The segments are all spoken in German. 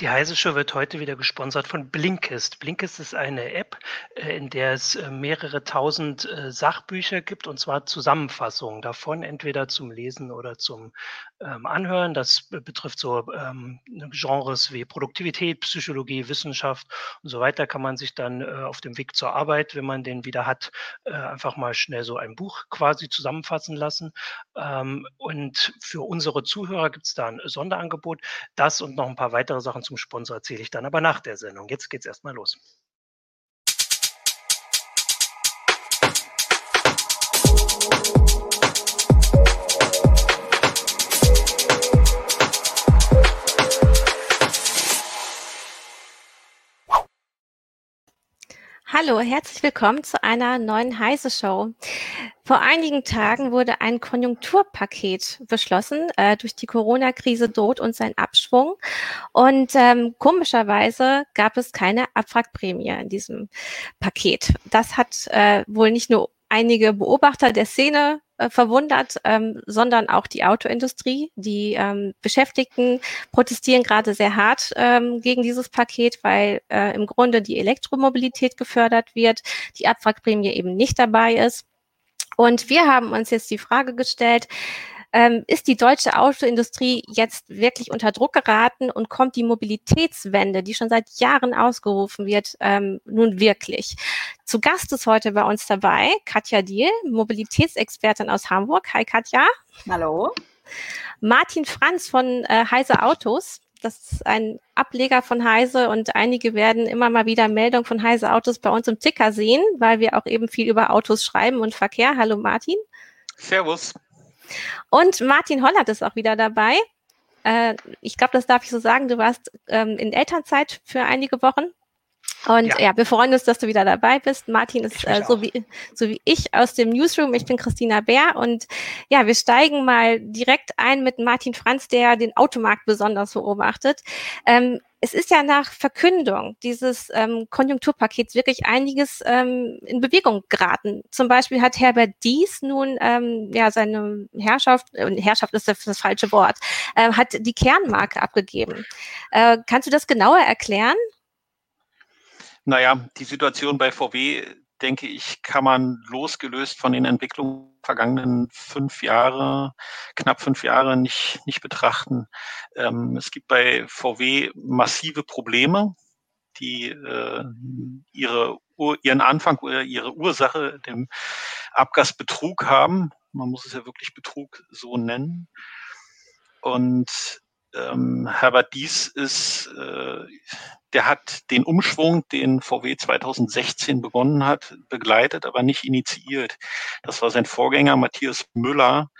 Die Heise Show wird heute wieder gesponsert von Blinkist. Blinkist ist eine App, äh, in der es äh, mehrere tausend äh, Sachbücher gibt und zwar Zusammenfassungen davon, entweder zum Lesen oder zum ähm, Anhören. Das betrifft so ähm, Genres wie Produktivität, Psychologie, Wissenschaft und so weiter. Kann man sich dann auf dem Weg zur Arbeit, wenn man den wieder hat, einfach mal schnell so ein Buch quasi zusammenfassen lassen. Ähm, und für unsere Zuhörer gibt es da ein Sonderangebot. Das und noch ein paar weitere Sachen zum Sponsor erzähle ich dann aber nach der Sendung. Jetzt geht's erstmal los. Hallo, herzlich willkommen zu einer neuen Heise Show. Vor einigen Tagen wurde ein Konjunkturpaket beschlossen. Äh, durch die Corona-Krise droht uns ein Abschwung. Und ähm, komischerweise gab es keine Abwrackprämie in diesem Paket. Das hat äh, wohl nicht nur einige Beobachter der Szene äh, verwundert, ähm, sondern auch die Autoindustrie. Die ähm, Beschäftigten protestieren gerade sehr hart ähm, gegen dieses Paket, weil äh, im Grunde die Elektromobilität gefördert wird, die Abwrackprämie eben nicht dabei ist. Und wir haben uns jetzt die Frage gestellt, ähm, ist die deutsche Autoindustrie jetzt wirklich unter Druck geraten und kommt die Mobilitätswende, die schon seit Jahren ausgerufen wird, ähm, nun wirklich? Zu Gast ist heute bei uns dabei Katja Diel, Mobilitätsexpertin aus Hamburg. Hi Katja. Hallo. Martin Franz von äh, Heise Autos. Das ist ein Ableger von Heise und einige werden immer mal wieder Meldungen von Heise Autos bei uns im Ticker sehen, weil wir auch eben viel über Autos schreiben und Verkehr. Hallo Martin. Servus. Und Martin Hollert ist auch wieder dabei. Äh, ich glaube, das darf ich so sagen. Du warst ähm, in Elternzeit für einige Wochen. Und ja. ja. wir freuen uns, dass du wieder dabei bist. Martin ist äh, so, wie, so wie ich aus dem Newsroom. Ich bin Christina Bär und ja, wir steigen mal direkt ein mit Martin Franz, der den Automarkt besonders beobachtet. Ähm, es ist ja nach Verkündung dieses ähm, Konjunkturpakets wirklich einiges ähm, in Bewegung geraten. Zum Beispiel hat Herbert Dies nun ähm, ja seine Herrschaft, äh, Herrschaft ist das, das falsche Wort, äh, hat die Kernmarke abgegeben. Äh, kannst du das genauer erklären? Naja, die Situation bei VW, denke ich, kann man losgelöst von den Entwicklungen vergangenen fünf Jahre, knapp fünf Jahre nicht, nicht betrachten. Ähm, es gibt bei VW massive Probleme, die äh, ihre, ihren Anfang oder ihre Ursache dem Abgasbetrug haben. Man muss es ja wirklich Betrug so nennen. Und ähm, Herbert Dies ist äh, der hat den Umschwung, den VW 2016 begonnen hat, begleitet, aber nicht initiiert. Das war sein Vorgänger Matthias Müller,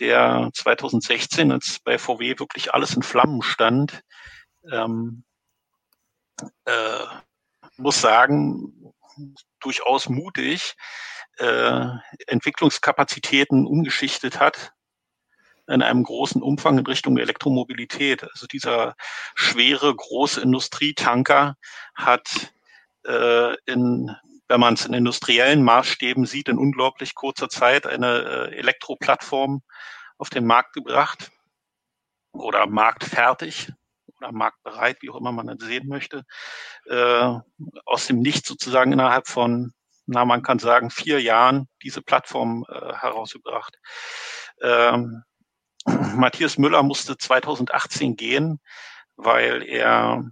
der 2016, als bei VW wirklich alles in Flammen stand, ähm, äh, muss sagen, durchaus mutig, äh, Entwicklungskapazitäten umgeschichtet hat, in einem großen Umfang in Richtung Elektromobilität. Also dieser schwere, große Industrietanker hat äh, in wenn man es in industriellen Maßstäben sieht, in unglaublich kurzer Zeit eine äh, Elektroplattform auf den Markt gebracht oder marktfertig oder marktbereit, wie auch immer man das sehen möchte, äh, aus dem Nichts sozusagen innerhalb von, na, man kann sagen, vier Jahren diese Plattform äh, herausgebracht. Ähm, Matthias Müller musste 2018 gehen, weil er,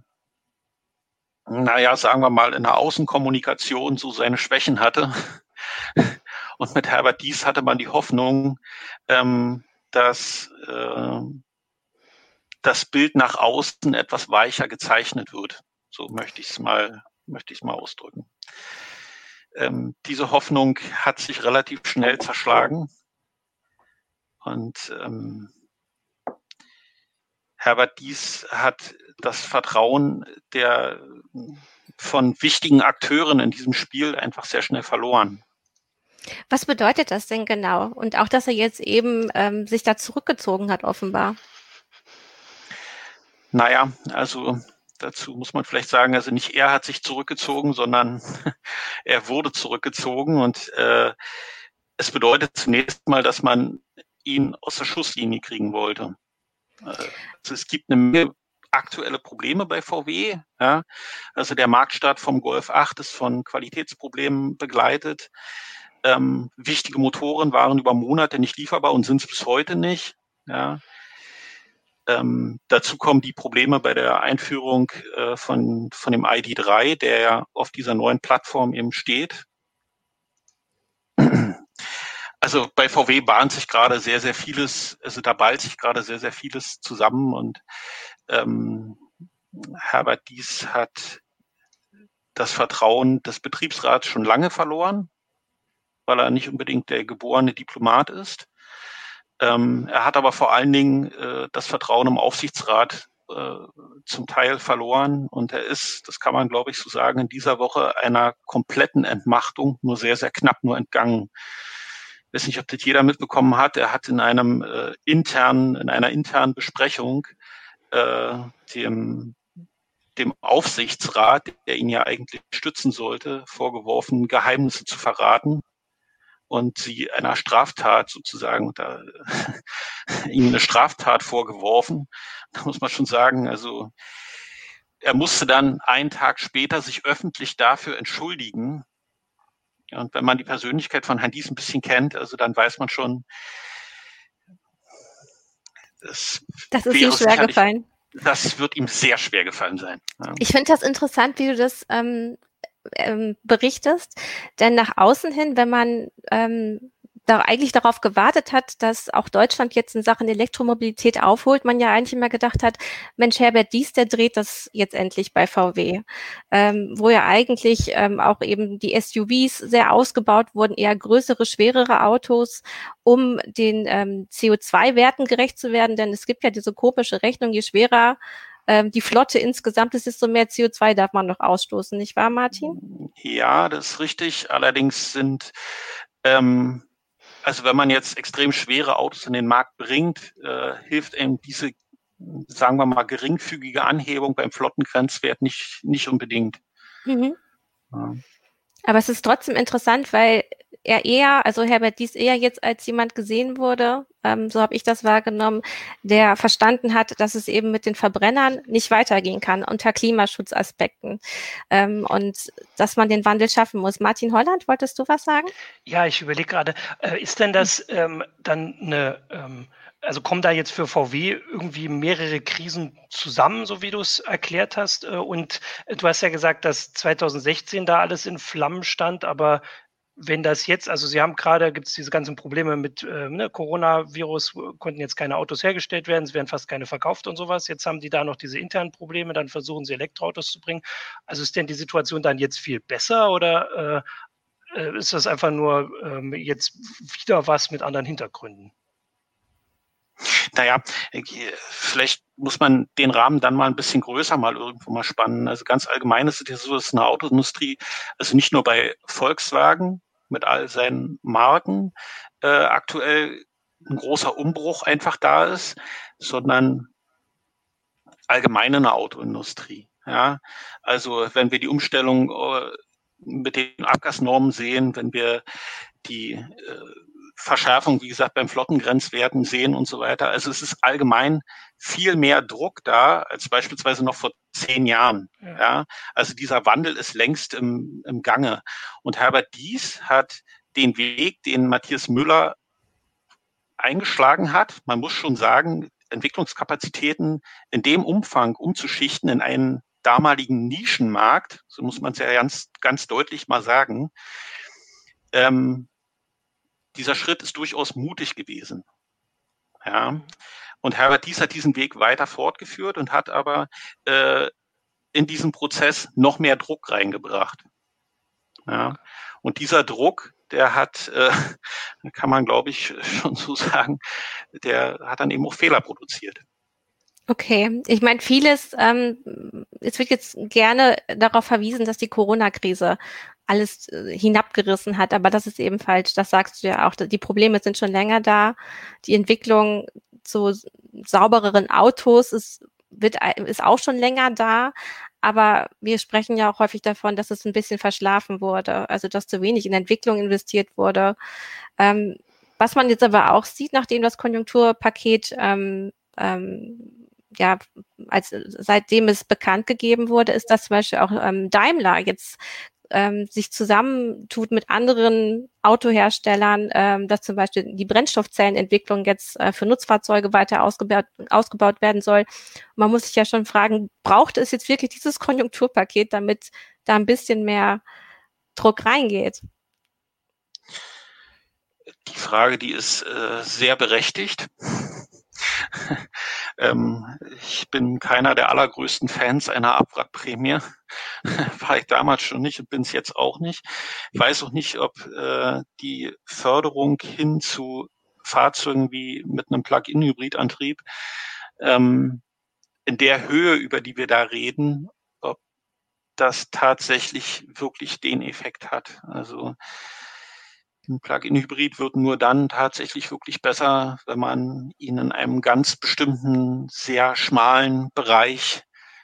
naja, sagen wir mal, in der Außenkommunikation so seine Schwächen hatte. Und mit Herbert Dies hatte man die Hoffnung, ähm, dass äh, das Bild nach außen etwas weicher gezeichnet wird. So möchte ich es mal, möchte ich es mal ausdrücken. Ähm, diese Hoffnung hat sich relativ schnell zerschlagen. Und ähm, Herbert Dies hat das Vertrauen der von wichtigen Akteuren in diesem Spiel einfach sehr schnell verloren. Was bedeutet das denn genau? Und auch, dass er jetzt eben ähm, sich da zurückgezogen hat, offenbar. Naja, also dazu muss man vielleicht sagen, also nicht er hat sich zurückgezogen, sondern er wurde zurückgezogen und äh, es bedeutet zunächst mal, dass man ihn aus der Schusslinie kriegen wollte. Also es gibt eine Menge aktuelle Probleme bei VW. Ja. Also der Marktstart vom Golf 8 ist von Qualitätsproblemen begleitet. Ähm, wichtige Motoren waren über Monate nicht lieferbar und sind es bis heute nicht. Ja. Ähm, dazu kommen die Probleme bei der Einführung äh, von, von dem ID3, der ja auf dieser neuen Plattform eben steht. Also bei VW bahnt sich gerade sehr, sehr vieles, also da ballt sich gerade sehr, sehr vieles zusammen und ähm, Herbert Dies hat das Vertrauen des Betriebsrats schon lange verloren, weil er nicht unbedingt der geborene Diplomat ist. Ähm, er hat aber vor allen Dingen äh, das Vertrauen im Aufsichtsrat äh, zum Teil verloren und er ist, das kann man glaube ich so sagen, in dieser Woche einer kompletten Entmachtung nur sehr, sehr knapp nur entgangen. Ich weiß nicht, ob das jeder mitbekommen hat. Er hat in einem äh, internen, in einer internen Besprechung äh, dem, dem Aufsichtsrat, der ihn ja eigentlich stützen sollte, vorgeworfen, Geheimnisse zu verraten und sie einer Straftat sozusagen, da, ihm eine Straftat vorgeworfen. Da muss man schon sagen, also er musste dann einen Tag später sich öffentlich dafür entschuldigen. Und wenn man die Persönlichkeit von Herrn Dies ein bisschen kennt, also dann weiß man schon, das, das ist ihm schwer gefallen. Das wird ihm sehr schwer gefallen sein. Ich finde das interessant, wie du das ähm, ähm, berichtest, denn nach außen hin, wenn man ähm, da eigentlich darauf gewartet hat, dass auch Deutschland jetzt in Sachen Elektromobilität aufholt, man ja eigentlich immer gedacht hat, Mensch, Herbert Dies, der dreht das jetzt endlich bei VW, ähm, wo ja eigentlich ähm, auch eben die SUVs sehr ausgebaut wurden, eher größere, schwerere Autos, um den ähm, CO2-Werten gerecht zu werden, denn es gibt ja diese komische Rechnung, je schwerer ähm, die Flotte insgesamt ist, desto mehr CO2 darf man noch ausstoßen, nicht wahr, Martin? Ja, das ist richtig. Allerdings sind ähm, also wenn man jetzt extrem schwere Autos in den Markt bringt, äh, hilft eben diese, sagen wir mal, geringfügige Anhebung beim Flottengrenzwert nicht, nicht unbedingt. Mhm. Ja. Aber es ist trotzdem interessant, weil er eher, also Herbert Dies eher jetzt als jemand gesehen wurde, ähm, so habe ich das wahrgenommen, der verstanden hat, dass es eben mit den Verbrennern nicht weitergehen kann unter Klimaschutzaspekten ähm, und dass man den Wandel schaffen muss. Martin Holland, wolltest du was sagen? Ja, ich überlege gerade, äh, ist denn das ähm, dann eine ähm, also kommen da jetzt für VW irgendwie mehrere Krisen zusammen, so wie du es erklärt hast? Äh, und du hast ja gesagt, dass 2016 da alles in Flammen stand, aber wenn das jetzt, also Sie haben gerade, gibt es diese ganzen Probleme mit äh, ne, Coronavirus, konnten jetzt keine Autos hergestellt werden, es werden fast keine verkauft und sowas. Jetzt haben die da noch diese internen Probleme, dann versuchen sie Elektroautos zu bringen. Also ist denn die Situation dann jetzt viel besser oder äh, äh ist das einfach nur ähm, jetzt wieder was mit anderen Hintergründen? Naja, vielleicht muss man den Rahmen dann mal ein bisschen größer mal irgendwo mal spannen. Also ganz allgemein ist es ja so, dass eine Autoindustrie, also nicht nur bei Volkswagen mit all seinen Marken äh, aktuell ein großer Umbruch einfach da ist, sondern allgemein in der Autoindustrie. Ja, also wenn wir die Umstellung äh, mit den Abgasnormen sehen, wenn wir die äh, Verschärfung, wie gesagt, beim Flottengrenzwerten sehen und so weiter. Also es ist allgemein viel mehr Druck da als beispielsweise noch vor zehn Jahren. Ja. ja. Also dieser Wandel ist längst im, im Gange. Und Herbert Dies hat den Weg, den Matthias Müller eingeschlagen hat, man muss schon sagen, Entwicklungskapazitäten in dem Umfang umzuschichten in einen damaligen Nischenmarkt, so muss man es ja ganz, ganz deutlich mal sagen, ähm, dieser Schritt ist durchaus mutig gewesen. Ja. Und Herbert Dies hat diesen Weg weiter fortgeführt und hat aber äh, in diesen Prozess noch mehr Druck reingebracht. Ja. Und dieser Druck, der hat, äh, kann man glaube ich schon so sagen, der hat dann eben auch Fehler produziert. Okay, ich meine, vieles, ähm, es wird jetzt gerne darauf verwiesen, dass die Corona-Krise alles äh, hinabgerissen hat, aber das ist eben falsch. Das sagst du ja auch. Die Probleme sind schon länger da. Die Entwicklung zu saubereren Autos ist, wird, ist auch schon länger da. Aber wir sprechen ja auch häufig davon, dass es ein bisschen verschlafen wurde, also dass zu wenig in Entwicklung investiert wurde. Ähm, was man jetzt aber auch sieht, nachdem das Konjunkturpaket ähm, ähm, ja, als seitdem es bekannt gegeben wurde, ist, dass zum Beispiel auch ähm, Daimler jetzt ähm, sich zusammentut mit anderen Autoherstellern, ähm, dass zum Beispiel die Brennstoffzellenentwicklung jetzt äh, für Nutzfahrzeuge weiter ausgebaut, ausgebaut werden soll. man muss sich ja schon fragen, braucht es jetzt wirklich dieses Konjunkturpaket, damit da ein bisschen mehr Druck reingeht? Die Frage, die ist äh, sehr berechtigt. Ähm, ich bin keiner der allergrößten Fans einer Abwrackprämie. War ich damals schon nicht und bin es jetzt auch nicht. Ich weiß auch nicht, ob äh, die Förderung hin zu Fahrzeugen wie mit einem Plug-in-Hybridantrieb ähm, in der Höhe, über die wir da reden, ob das tatsächlich wirklich den Effekt hat. Also ein Plug-in-Hybrid wird nur dann tatsächlich wirklich besser, wenn man ihn in einem ganz bestimmten, sehr schmalen Bereich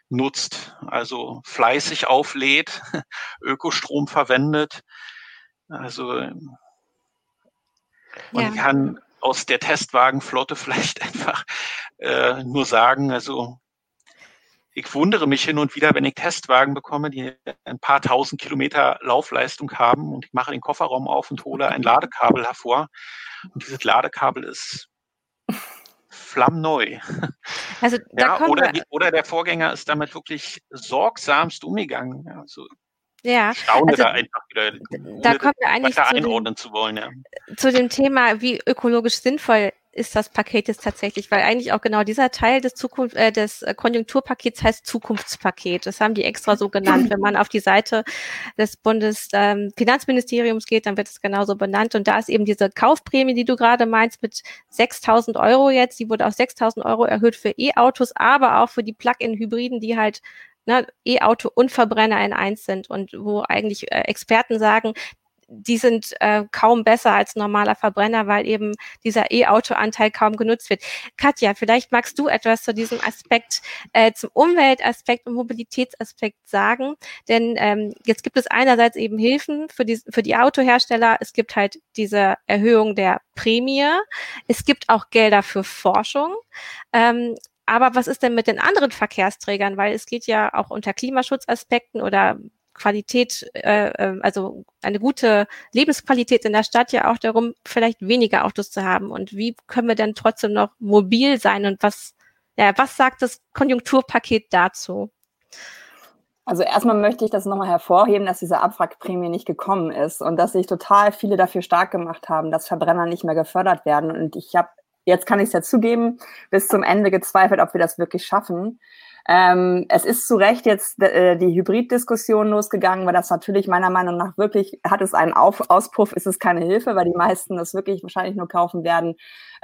nutzt, also fleißig auflädt, Ökostrom verwendet. Also man ja. kann aus der Testwagenflotte vielleicht einfach äh, nur sagen, also ich wundere mich hin und wieder, wenn ich Testwagen bekomme, die ein paar tausend Kilometer Laufleistung haben und ich mache den Kofferraum auf und hole ein Ladekabel hervor. Und dieses Ladekabel ist flammneu. Also, ja, oder, oder der Vorgänger ist damit wirklich sorgsamst umgegangen. Also, ja, staune also, da einfach wieder, da kommen wir eigentlich zu einordnen dem, zu wollen. Ja. Zu dem Thema, wie ökologisch sinnvoll ist das Paket jetzt tatsächlich, weil eigentlich auch genau dieser Teil des Zukunft, äh, des Konjunkturpakets heißt Zukunftspaket. Das haben die extra so genannt. Wenn man auf die Seite des Bundesfinanzministeriums ähm, geht, dann wird es genauso benannt. Und da ist eben diese Kaufprämie, die du gerade meinst, mit 6.000 Euro jetzt. Die wurde auf 6.000 Euro erhöht für E-Autos, aber auch für die Plug-in-Hybriden, die halt ne, E-Auto und Verbrenner in eins sind und wo eigentlich äh, Experten sagen, die sind äh, kaum besser als normaler Verbrenner, weil eben dieser E-Auto-Anteil kaum genutzt wird. Katja, vielleicht magst du etwas zu diesem Aspekt, äh, zum Umweltaspekt und Mobilitätsaspekt sagen. Denn ähm, jetzt gibt es einerseits eben Hilfen für die, für die Autohersteller. Es gibt halt diese Erhöhung der Prämie. Es gibt auch Gelder für Forschung. Ähm, aber was ist denn mit den anderen Verkehrsträgern? Weil es geht ja auch unter Klimaschutzaspekten oder Qualität, äh, ähm, also eine gute Lebensqualität in der Stadt ja auch darum, vielleicht weniger Autos zu haben. Und wie können wir denn trotzdem noch mobil sein? Und was, ja, was sagt das Konjunkturpaket dazu? Also erstmal möchte ich das nochmal hervorheben, dass diese Abwrackprämie nicht gekommen ist und dass sich total viele dafür stark gemacht haben, dass Verbrenner nicht mehr gefördert werden. Und ich habe, jetzt kann ich es ja zugeben, bis zum Ende gezweifelt, ob wir das wirklich schaffen. Ähm, es ist zu Recht jetzt äh, die Hybriddiskussion losgegangen, weil das natürlich meiner Meinung nach wirklich, hat es einen Auf Auspuff, ist es keine Hilfe, weil die meisten das wirklich wahrscheinlich nur kaufen werden,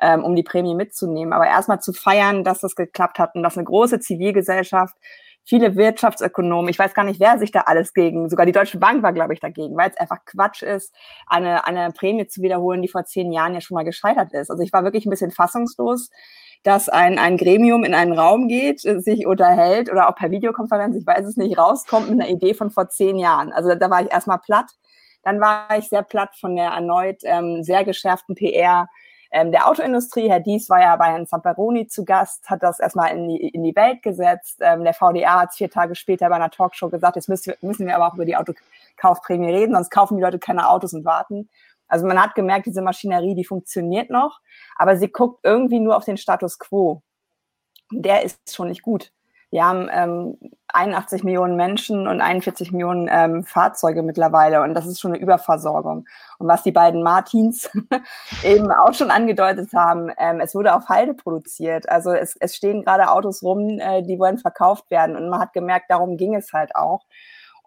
ähm, um die Prämie mitzunehmen. Aber erstmal zu feiern, dass das geklappt hat und dass eine große Zivilgesellschaft viele Wirtschaftsökonomen, ich weiß gar nicht, wer sich da alles gegen, sogar die Deutsche Bank war, glaube ich, dagegen, weil es einfach Quatsch ist, eine, eine Prämie zu wiederholen, die vor zehn Jahren ja schon mal gescheitert ist. Also ich war wirklich ein bisschen fassungslos, dass ein, ein Gremium in einen Raum geht, äh, sich unterhält oder auch per Videokonferenz, ich weiß es nicht, rauskommt mit einer Idee von vor zehn Jahren. Also da war ich erstmal platt. Dann war ich sehr platt von der erneut ähm, sehr geschärften PR ähm, der Autoindustrie. Herr Dies war ja bei Herrn Zamperoni zu Gast, hat das erstmal in die, in die Welt gesetzt. Ähm, der VDA hat vier Tage später bei einer Talkshow gesagt, jetzt müssen wir, müssen wir aber auch über die Autokaufprämie reden, sonst kaufen die Leute keine Autos und warten. Also man hat gemerkt, diese Maschinerie, die funktioniert noch, aber sie guckt irgendwie nur auf den Status quo. Der ist schon nicht gut. Wir haben ähm, 81 Millionen Menschen und 41 Millionen ähm, Fahrzeuge mittlerweile und das ist schon eine Überversorgung. Und was die beiden Martins eben auch schon angedeutet haben, ähm, es wurde auf Halde produziert. Also es, es stehen gerade Autos rum, äh, die wollen verkauft werden und man hat gemerkt, darum ging es halt auch.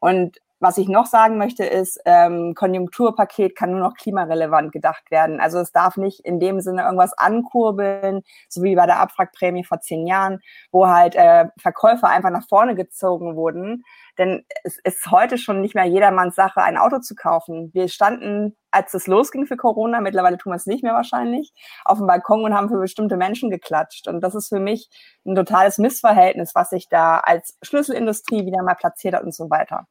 Und was ich noch sagen möchte, ist, ähm, Konjunkturpaket kann nur noch klimarelevant gedacht werden. Also es darf nicht in dem Sinne irgendwas ankurbeln, so wie bei der Abwrackprämie vor zehn Jahren, wo halt äh, Verkäufer einfach nach vorne gezogen wurden, denn es ist heute schon nicht mehr jedermanns Sache, ein Auto zu kaufen. Wir standen, als es losging für Corona, mittlerweile tun wir es nicht mehr wahrscheinlich, auf dem Balkon und haben für bestimmte Menschen geklatscht. Und das ist für mich ein totales Missverhältnis, was sich da als Schlüsselindustrie wieder mal platziert hat und so weiter.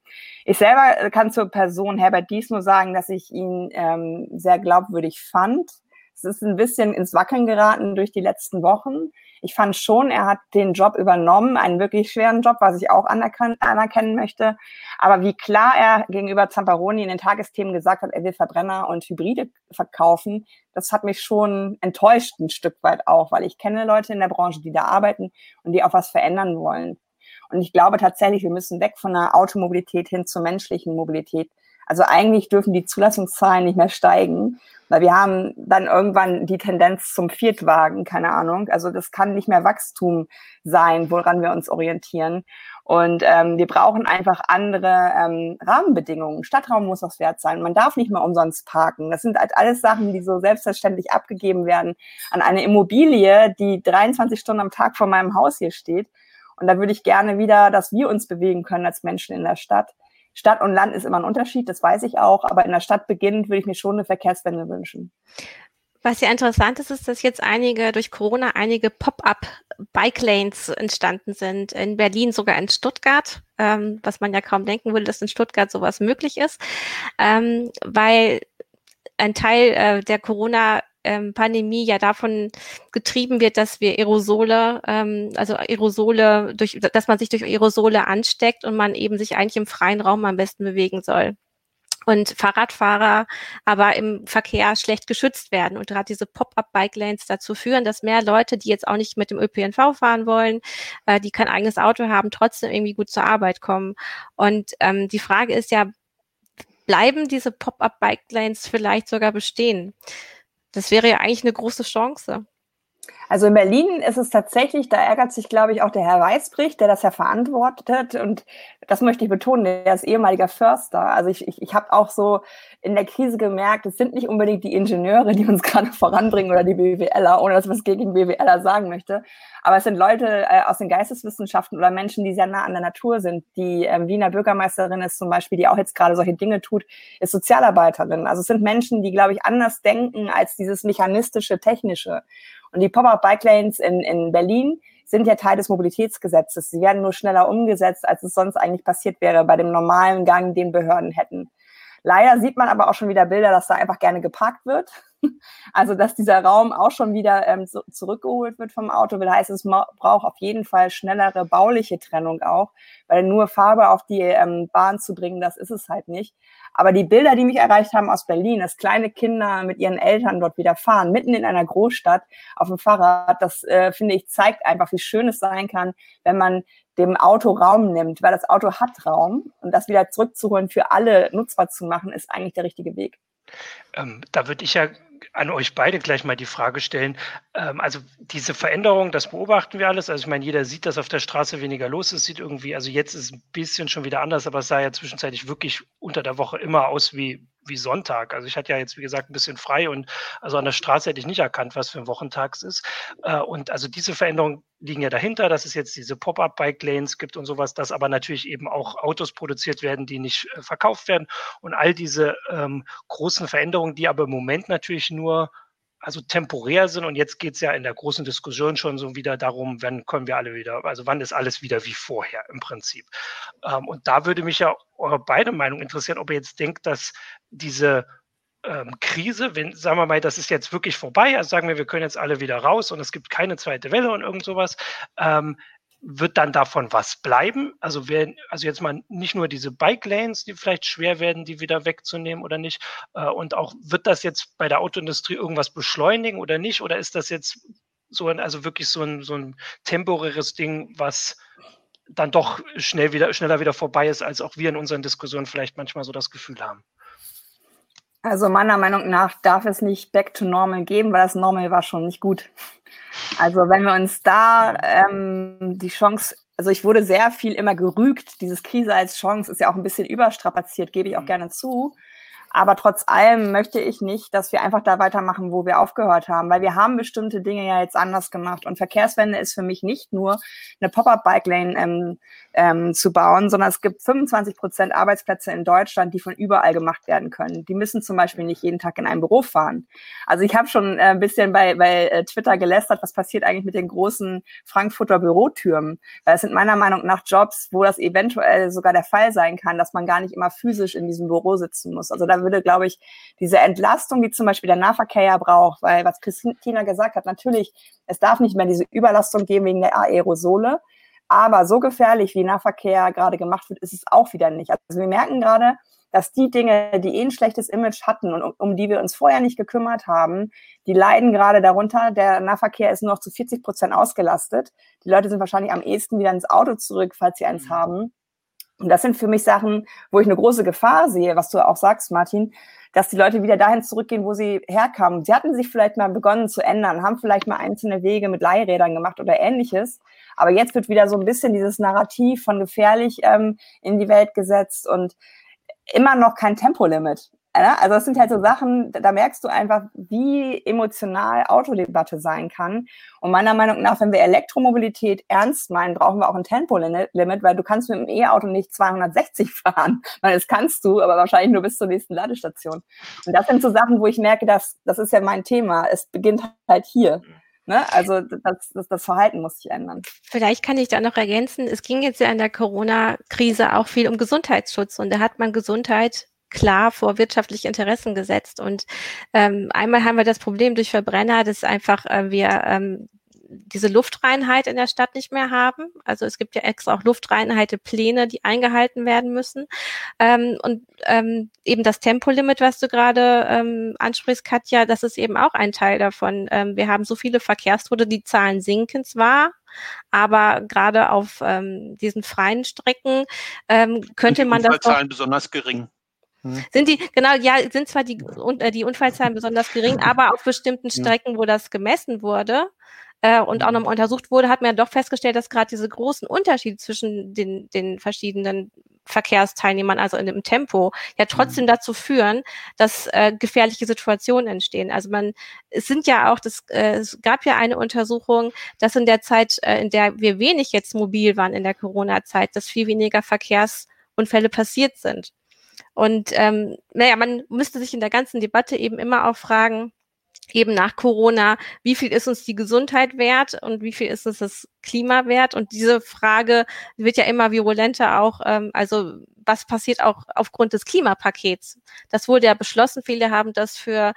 Ich selber kann zur Person Herbert Dies nur sagen, dass ich ihn ähm, sehr glaubwürdig fand Es ist ein bisschen ins Wackeln geraten durch die letzten Wochen. Ich fand schon, er hat den Job übernommen, einen wirklich schweren Job, was ich auch anerkennen möchte. Aber wie klar er gegenüber Zamparoni in den Tagesthemen gesagt hat, er will Verbrenner und Hybride verkaufen, das hat mich schon enttäuscht ein Stück weit auch, weil ich kenne Leute in der Branche, die da arbeiten und die auch was verändern wollen. Und ich glaube tatsächlich, wir müssen weg von der Automobilität hin zur menschlichen Mobilität. Also eigentlich dürfen die Zulassungszahlen nicht mehr steigen, weil wir haben dann irgendwann die Tendenz zum Viertwagen, keine Ahnung. Also das kann nicht mehr Wachstum sein, woran wir uns orientieren. Und ähm, wir brauchen einfach andere ähm, Rahmenbedingungen. Stadtraum muss was wert sein. Man darf nicht mehr umsonst parken. Das sind halt alles Sachen, die so selbstverständlich abgegeben werden an eine Immobilie, die 23 Stunden am Tag vor meinem Haus hier steht. Und da würde ich gerne wieder, dass wir uns bewegen können als Menschen in der Stadt. Stadt und Land ist immer ein Unterschied, das weiß ich auch, aber in der Stadt beginnend würde ich mir schon eine Verkehrswende wünschen. Was ja interessant ist, ist, dass jetzt einige durch Corona einige Pop-up Bike Lanes entstanden sind. In Berlin, sogar in Stuttgart, ähm, was man ja kaum denken würde, dass in Stuttgart sowas möglich ist, ähm, weil ein Teil äh, der Corona ähm, Pandemie ja davon getrieben wird, dass wir Aerosole, ähm, also Aerosole, durch, dass man sich durch Aerosole ansteckt und man eben sich eigentlich im freien Raum am besten bewegen soll und Fahrradfahrer aber im Verkehr schlecht geschützt werden und gerade diese Pop-up-Bike-Lanes dazu führen, dass mehr Leute, die jetzt auch nicht mit dem ÖPNV fahren wollen, äh, die kein eigenes Auto haben, trotzdem irgendwie gut zur Arbeit kommen. Und ähm, die Frage ist ja, bleiben diese Pop-up-Bike-Lanes vielleicht sogar bestehen? Das wäre ja eigentlich eine große Chance. Also in Berlin ist es tatsächlich, da ärgert sich, glaube ich, auch der Herr Weißbrich, der das ja verantwortet. Und das möchte ich betonen, der ist ehemaliger Förster. Also ich, ich, ich habe auch so in der Krise gemerkt, es sind nicht unbedingt die Ingenieure, die uns gerade voranbringen oder die BWLer, ohne dass ich was gegen BWLer sagen möchte. Aber es sind Leute äh, aus den Geisteswissenschaften oder Menschen, die sehr nah an der Natur sind. Die ähm, Wiener Bürgermeisterin ist zum Beispiel, die auch jetzt gerade solche Dinge tut, ist Sozialarbeiterin. Also es sind Menschen, die, glaube ich, anders denken als dieses mechanistische, technische. Und die Pop-up Bike Lanes in, in Berlin sind ja Teil des Mobilitätsgesetzes. Sie werden nur schneller umgesetzt, als es sonst eigentlich passiert wäre bei dem normalen Gang, den Behörden hätten. Leider sieht man aber auch schon wieder Bilder, dass da einfach gerne geparkt wird. Also, dass dieser Raum auch schon wieder ähm, so zurückgeholt wird vom Auto, will heißt, es braucht auf jeden Fall schnellere bauliche Trennung auch, weil nur Farbe auf die ähm, Bahn zu bringen, das ist es halt nicht. Aber die Bilder, die mich erreicht haben aus Berlin, dass kleine Kinder mit ihren Eltern dort wieder fahren, mitten in einer Großstadt auf dem Fahrrad, das äh, finde ich zeigt einfach, wie schön es sein kann, wenn man dem Auto Raum nimmt, weil das Auto hat Raum und das wieder zurückzuholen für alle nutzbar zu machen, ist eigentlich der richtige Weg. Ähm, da würde ich ja an euch beide gleich mal die Frage stellen. Ähm, also diese Veränderung, das beobachten wir alles. Also ich meine, jeder sieht, dass auf der Straße weniger los ist. Sieht irgendwie, also jetzt ist es ein bisschen schon wieder anders, aber es sah ja zwischenzeitlich wirklich unter der Woche immer aus wie wie Sonntag. Also ich hatte ja jetzt, wie gesagt, ein bisschen frei und also an der Straße hätte ich nicht erkannt, was für ein Wochentag es ist. Äh, und also diese Veränderungen liegen ja dahinter, dass es jetzt diese Pop-up-Bike-Lanes gibt und sowas, dass aber natürlich eben auch Autos produziert werden, die nicht äh, verkauft werden. Und all diese ähm, großen Veränderungen, die aber im Moment natürlich nur also temporär sind. Und jetzt geht es ja in der großen Diskussion schon so wieder darum, wann können wir alle wieder, also wann ist alles wieder wie vorher im Prinzip. Ähm, und da würde mich ja eure beide Meinung interessieren, ob ihr jetzt denkt, dass diese ähm, Krise, wenn, sagen wir mal, das ist jetzt wirklich vorbei, also sagen wir, wir können jetzt alle wieder raus und es gibt keine zweite Welle und irgend sowas, ähm, wird dann davon was bleiben? Also werden, also jetzt mal nicht nur diese Bike Lanes, die vielleicht schwer werden, die wieder wegzunehmen oder nicht. Äh, und auch wird das jetzt bei der Autoindustrie irgendwas beschleunigen oder nicht? Oder ist das jetzt so ein, also wirklich so ein, so ein temporäres Ding, was dann doch schnell wieder, schneller wieder vorbei ist, als auch wir in unseren Diskussionen vielleicht manchmal so das Gefühl haben? Also meiner Meinung nach darf es nicht Back to Normal geben, weil das Normal war schon nicht gut. Also wenn wir uns da ähm, die Chance, also ich wurde sehr viel immer gerügt, dieses Krise als Chance ist ja auch ein bisschen überstrapaziert, gebe ich auch mhm. gerne zu. Aber trotz allem möchte ich nicht, dass wir einfach da weitermachen, wo wir aufgehört haben, weil wir haben bestimmte Dinge ja jetzt anders gemacht. Und Verkehrswende ist für mich nicht nur eine Pop-up-Bike-Lane ähm, ähm, zu bauen, sondern es gibt 25 Prozent Arbeitsplätze in Deutschland, die von überall gemacht werden können. Die müssen zum Beispiel nicht jeden Tag in ein Büro fahren. Also ich habe schon äh, ein bisschen bei, bei äh, Twitter gelästert, was passiert eigentlich mit den großen Frankfurter Bürotürmen. Weil es sind meiner Meinung nach Jobs, wo das eventuell sogar der Fall sein kann, dass man gar nicht immer physisch in diesem Büro sitzen muss. Also da würde, glaube ich, diese Entlastung, die zum Beispiel der Nahverkehr ja braucht, weil was Christina gesagt hat, natürlich, es darf nicht mehr diese Überlastung geben wegen der Aerosole, aber so gefährlich, wie Nahverkehr gerade gemacht wird, ist es auch wieder nicht. Also wir merken gerade, dass die Dinge, die eh ein schlechtes Image hatten und um, um die wir uns vorher nicht gekümmert haben, die leiden gerade darunter. Der Nahverkehr ist nur noch zu 40 Prozent ausgelastet. Die Leute sind wahrscheinlich am ehesten wieder ins Auto zurück, falls sie eins mhm. haben. Und das sind für mich Sachen, wo ich eine große Gefahr sehe, was du auch sagst, Martin, dass die Leute wieder dahin zurückgehen, wo sie herkamen. Sie hatten sich vielleicht mal begonnen zu ändern, haben vielleicht mal einzelne Wege mit Leihrädern gemacht oder ähnliches. Aber jetzt wird wieder so ein bisschen dieses Narrativ von gefährlich ähm, in die Welt gesetzt und immer noch kein Tempolimit. Also es sind halt so Sachen, da merkst du einfach, wie emotional Autodebatte sein kann. Und meiner Meinung nach, wenn wir Elektromobilität ernst meinen, brauchen wir auch ein Tempolimit, weil du kannst mit dem E-Auto nicht 260 fahren. Weil das kannst du, aber wahrscheinlich nur bis zur nächsten Ladestation. Und das sind so Sachen, wo ich merke, dass das ist ja mein Thema. Es beginnt halt hier. Ne? Also das, das, das Verhalten muss sich ändern. Vielleicht kann ich da noch ergänzen, es ging jetzt ja in der Corona-Krise auch viel um Gesundheitsschutz und da hat man Gesundheit klar vor wirtschaftliche Interessen gesetzt. Und ähm, einmal haben wir das Problem durch Verbrenner, dass einfach äh, wir ähm, diese Luftreinheit in der Stadt nicht mehr haben. Also es gibt ja extra auch Luftreinheitepläne, die eingehalten werden müssen. Ähm, und ähm, eben das Tempolimit, was du gerade ähm, ansprichst, Katja, das ist eben auch ein Teil davon. Ähm, wir haben so viele Verkehrstote, die Zahlen sinken zwar, aber gerade auf ähm, diesen freien Strecken ähm, könnte man das. Die Zahlen besonders gering. Hm. Sind die, genau, ja, sind zwar die, äh, die Unfallzahlen besonders gering, aber auf bestimmten Strecken, wo das gemessen wurde, äh, und auch nochmal untersucht wurde, hat man ja doch festgestellt, dass gerade diese großen Unterschiede zwischen den, den verschiedenen Verkehrsteilnehmern, also in dem Tempo, ja trotzdem mhm. dazu führen, dass äh, gefährliche Situationen entstehen. Also man, es sind ja auch, das, äh, es gab ja eine Untersuchung, dass in der Zeit, äh, in der wir wenig jetzt mobil waren in der Corona-Zeit, dass viel weniger Verkehrsunfälle passiert sind. Und ähm, naja, man müsste sich in der ganzen Debatte eben immer auch fragen, eben nach Corona, wie viel ist uns die Gesundheit wert und wie viel ist uns das Klima wert? Und diese Frage wird ja immer virulenter auch, ähm, also was passiert auch aufgrund des Klimapakets? Das wurde ja beschlossen, viele haben das für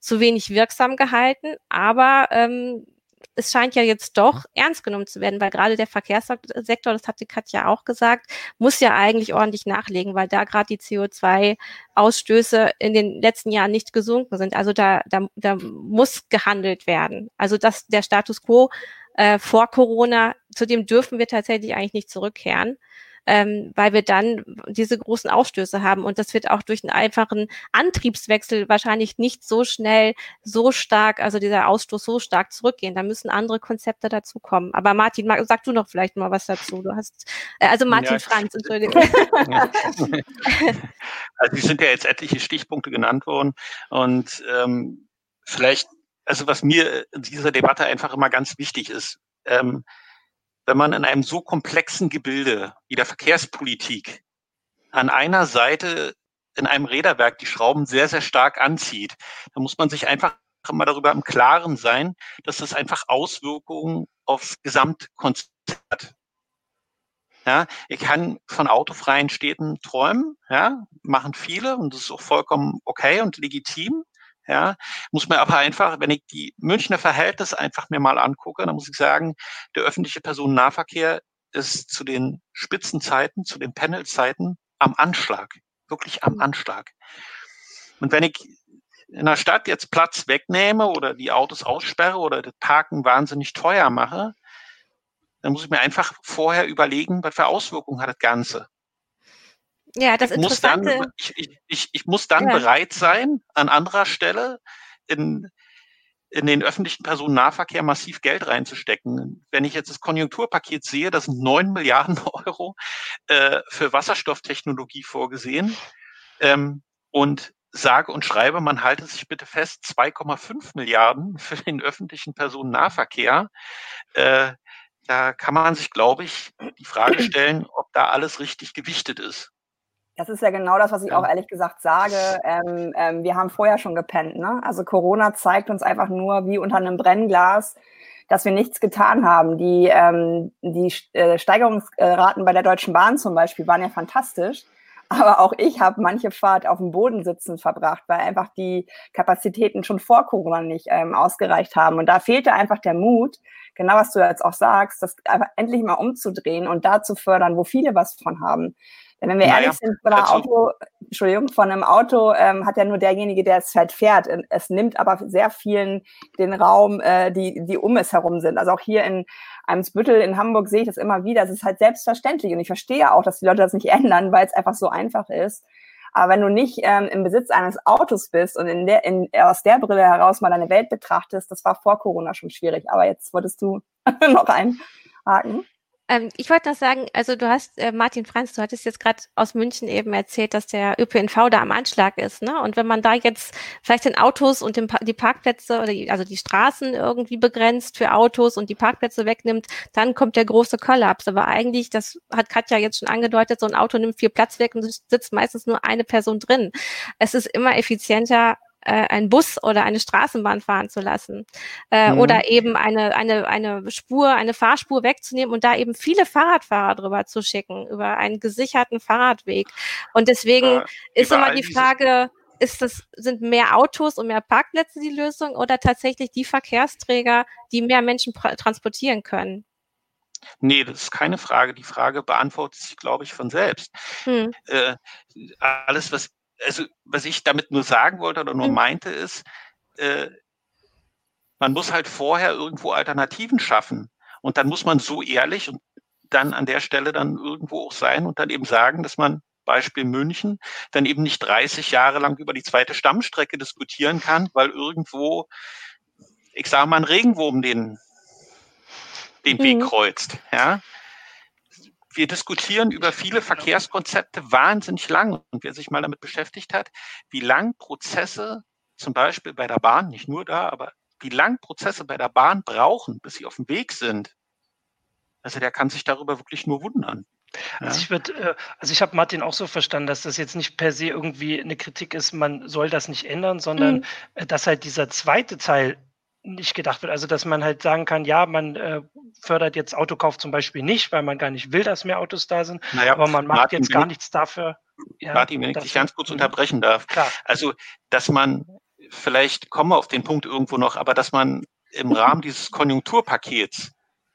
zu wenig wirksam gehalten, aber ähm, es scheint ja jetzt doch ernst genommen zu werden, weil gerade der Verkehrssektor, das hat die Katja auch gesagt, muss ja eigentlich ordentlich nachlegen, weil da gerade die CO2-Ausstöße in den letzten Jahren nicht gesunken sind. Also da, da, da muss gehandelt werden. Also dass der Status quo äh, vor Corona, zu dem dürfen wir tatsächlich eigentlich nicht zurückkehren ähm, weil wir dann diese großen Ausstöße haben. Und das wird auch durch einen einfachen Antriebswechsel wahrscheinlich nicht so schnell, so stark, also dieser Ausstoß so stark zurückgehen. Da müssen andere Konzepte dazukommen. Aber Martin, sag du noch vielleicht mal was dazu. Du hast, äh, also Martin ja, Franz, Entschuldigung. also, es sind ja jetzt etliche Stichpunkte genannt worden und ähm, vielleicht, also was mir in dieser Debatte einfach immer ganz wichtig ist, ähm, wenn man in einem so komplexen Gebilde wie der Verkehrspolitik an einer Seite in einem Räderwerk die Schrauben sehr, sehr stark anzieht, dann muss man sich einfach immer darüber im Klaren sein, dass das einfach Auswirkungen aufs Gesamtkonzept hat. Ja, ich kann von autofreien Städten träumen, ja, machen viele und das ist auch vollkommen okay und legitim. Ja, muss man aber einfach, wenn ich die Münchner Verhältnisse einfach mir mal angucke, dann muss ich sagen, der öffentliche Personennahverkehr ist zu den Spitzenzeiten, zu den Panelzeiten am Anschlag, wirklich am mhm. Anschlag. Und wenn ich in der Stadt jetzt Platz wegnehme oder die Autos aussperre oder das Parken wahnsinnig teuer mache, dann muss ich mir einfach vorher überlegen, was für Auswirkungen hat das Ganze. Ja, das ich muss dann, ich, ich, ich, muss dann ja. bereit sein, an anderer Stelle in, in den öffentlichen Personennahverkehr massiv Geld reinzustecken. Wenn ich jetzt das Konjunkturpaket sehe, das sind neun Milliarden Euro äh, für Wasserstofftechnologie vorgesehen. Ähm, und sage und schreibe, man halte sich bitte fest, 2,5 Milliarden für den öffentlichen Personennahverkehr. Äh, da kann man sich, glaube ich, die Frage stellen, ob da alles richtig gewichtet ist. Das ist ja genau das, was ich auch ehrlich gesagt sage. Ähm, ähm, wir haben vorher schon gepennt. Ne? Also Corona zeigt uns einfach nur wie unter einem Brennglas, dass wir nichts getan haben. Die, ähm, die äh, Steigerungsraten bei der Deutschen Bahn zum Beispiel waren ja fantastisch. Aber auch ich habe manche Fahrt auf dem Boden sitzen verbracht, weil einfach die Kapazitäten schon vor Corona nicht ähm, ausgereicht haben. Und da fehlte einfach der Mut, genau was du jetzt auch sagst, das einfach endlich mal umzudrehen und da zu fördern, wo viele was von haben. Wenn wir naja, ehrlich sind, von einem Auto, Entschuldigung, von einem Auto ähm, hat ja nur derjenige, der es halt fährt. Es nimmt aber sehr vielen den Raum, äh, die, die um es herum sind. Also auch hier in Eimsbüttel in Hamburg sehe ich das immer wieder. Es ist halt selbstverständlich. Und ich verstehe auch, dass die Leute das nicht ändern, weil es einfach so einfach ist. Aber wenn du nicht ähm, im Besitz eines Autos bist und in der, in, aus der Brille heraus mal deine Welt betrachtest, das war vor Corona schon schwierig. Aber jetzt wolltest du noch einhaken. Ähm, ich wollte noch sagen, also du hast, äh, Martin Franz, du hattest jetzt gerade aus München eben erzählt, dass der ÖPNV da am Anschlag ist, ne? Und wenn man da jetzt vielleicht den Autos und den pa die Parkplätze oder die, also die Straßen irgendwie begrenzt für Autos und die Parkplätze wegnimmt, dann kommt der große Kollaps. Aber eigentlich, das hat Katja jetzt schon angedeutet, so ein Auto nimmt viel Platz weg und sitzt meistens nur eine Person drin. Es ist immer effizienter, äh, einen Bus oder eine Straßenbahn fahren zu lassen äh, mhm. oder eben eine, eine, eine Spur, eine Fahrspur wegzunehmen und da eben viele Fahrradfahrer drüber zu schicken, über einen gesicherten Fahrradweg. Und deswegen äh, ist immer die Frage, ist das, sind mehr Autos und mehr Parkplätze die Lösung oder tatsächlich die Verkehrsträger, die mehr Menschen transportieren können? Nee, das ist keine Frage. Die Frage beantwortet sich, glaube ich, von selbst. Hm. Äh, alles, was also was ich damit nur sagen wollte oder nur mhm. meinte, ist, äh, man muss halt vorher irgendwo Alternativen schaffen. Und dann muss man so ehrlich und dann an der Stelle dann irgendwo auch sein und dann eben sagen, dass man Beispiel München, dann eben nicht 30 Jahre lang über die zweite Stammstrecke diskutieren kann, weil irgendwo, ich sage mal, ein Regenwurm den, den mhm. Weg kreuzt. Ja? Wir diskutieren über viele Verkehrskonzepte wahnsinnig lang. Und wer sich mal damit beschäftigt hat, wie lang Prozesse zum Beispiel bei der Bahn, nicht nur da, aber wie lang Prozesse bei der Bahn brauchen, bis sie auf dem Weg sind, also der kann sich darüber wirklich nur wundern. Also ich würde, äh, also ich habe Martin auch so verstanden, dass das jetzt nicht per se irgendwie eine Kritik ist, man soll das nicht ändern, sondern mhm. Äh, dass halt dieser zweite Teil nicht gedacht wird. Also dass man halt sagen kann, ja, man äh, fördert jetzt Autokauf zum Beispiel nicht, weil man gar nicht will, dass mehr Autos da sind, naja, aber man macht Martin, jetzt gar nichts dafür. Ja, Martin, wenn ich dich ganz kurz unterbrechen darf. Klar. Also, dass man, vielleicht kommen wir auf den Punkt irgendwo noch, aber dass man im Rahmen dieses Konjunkturpakets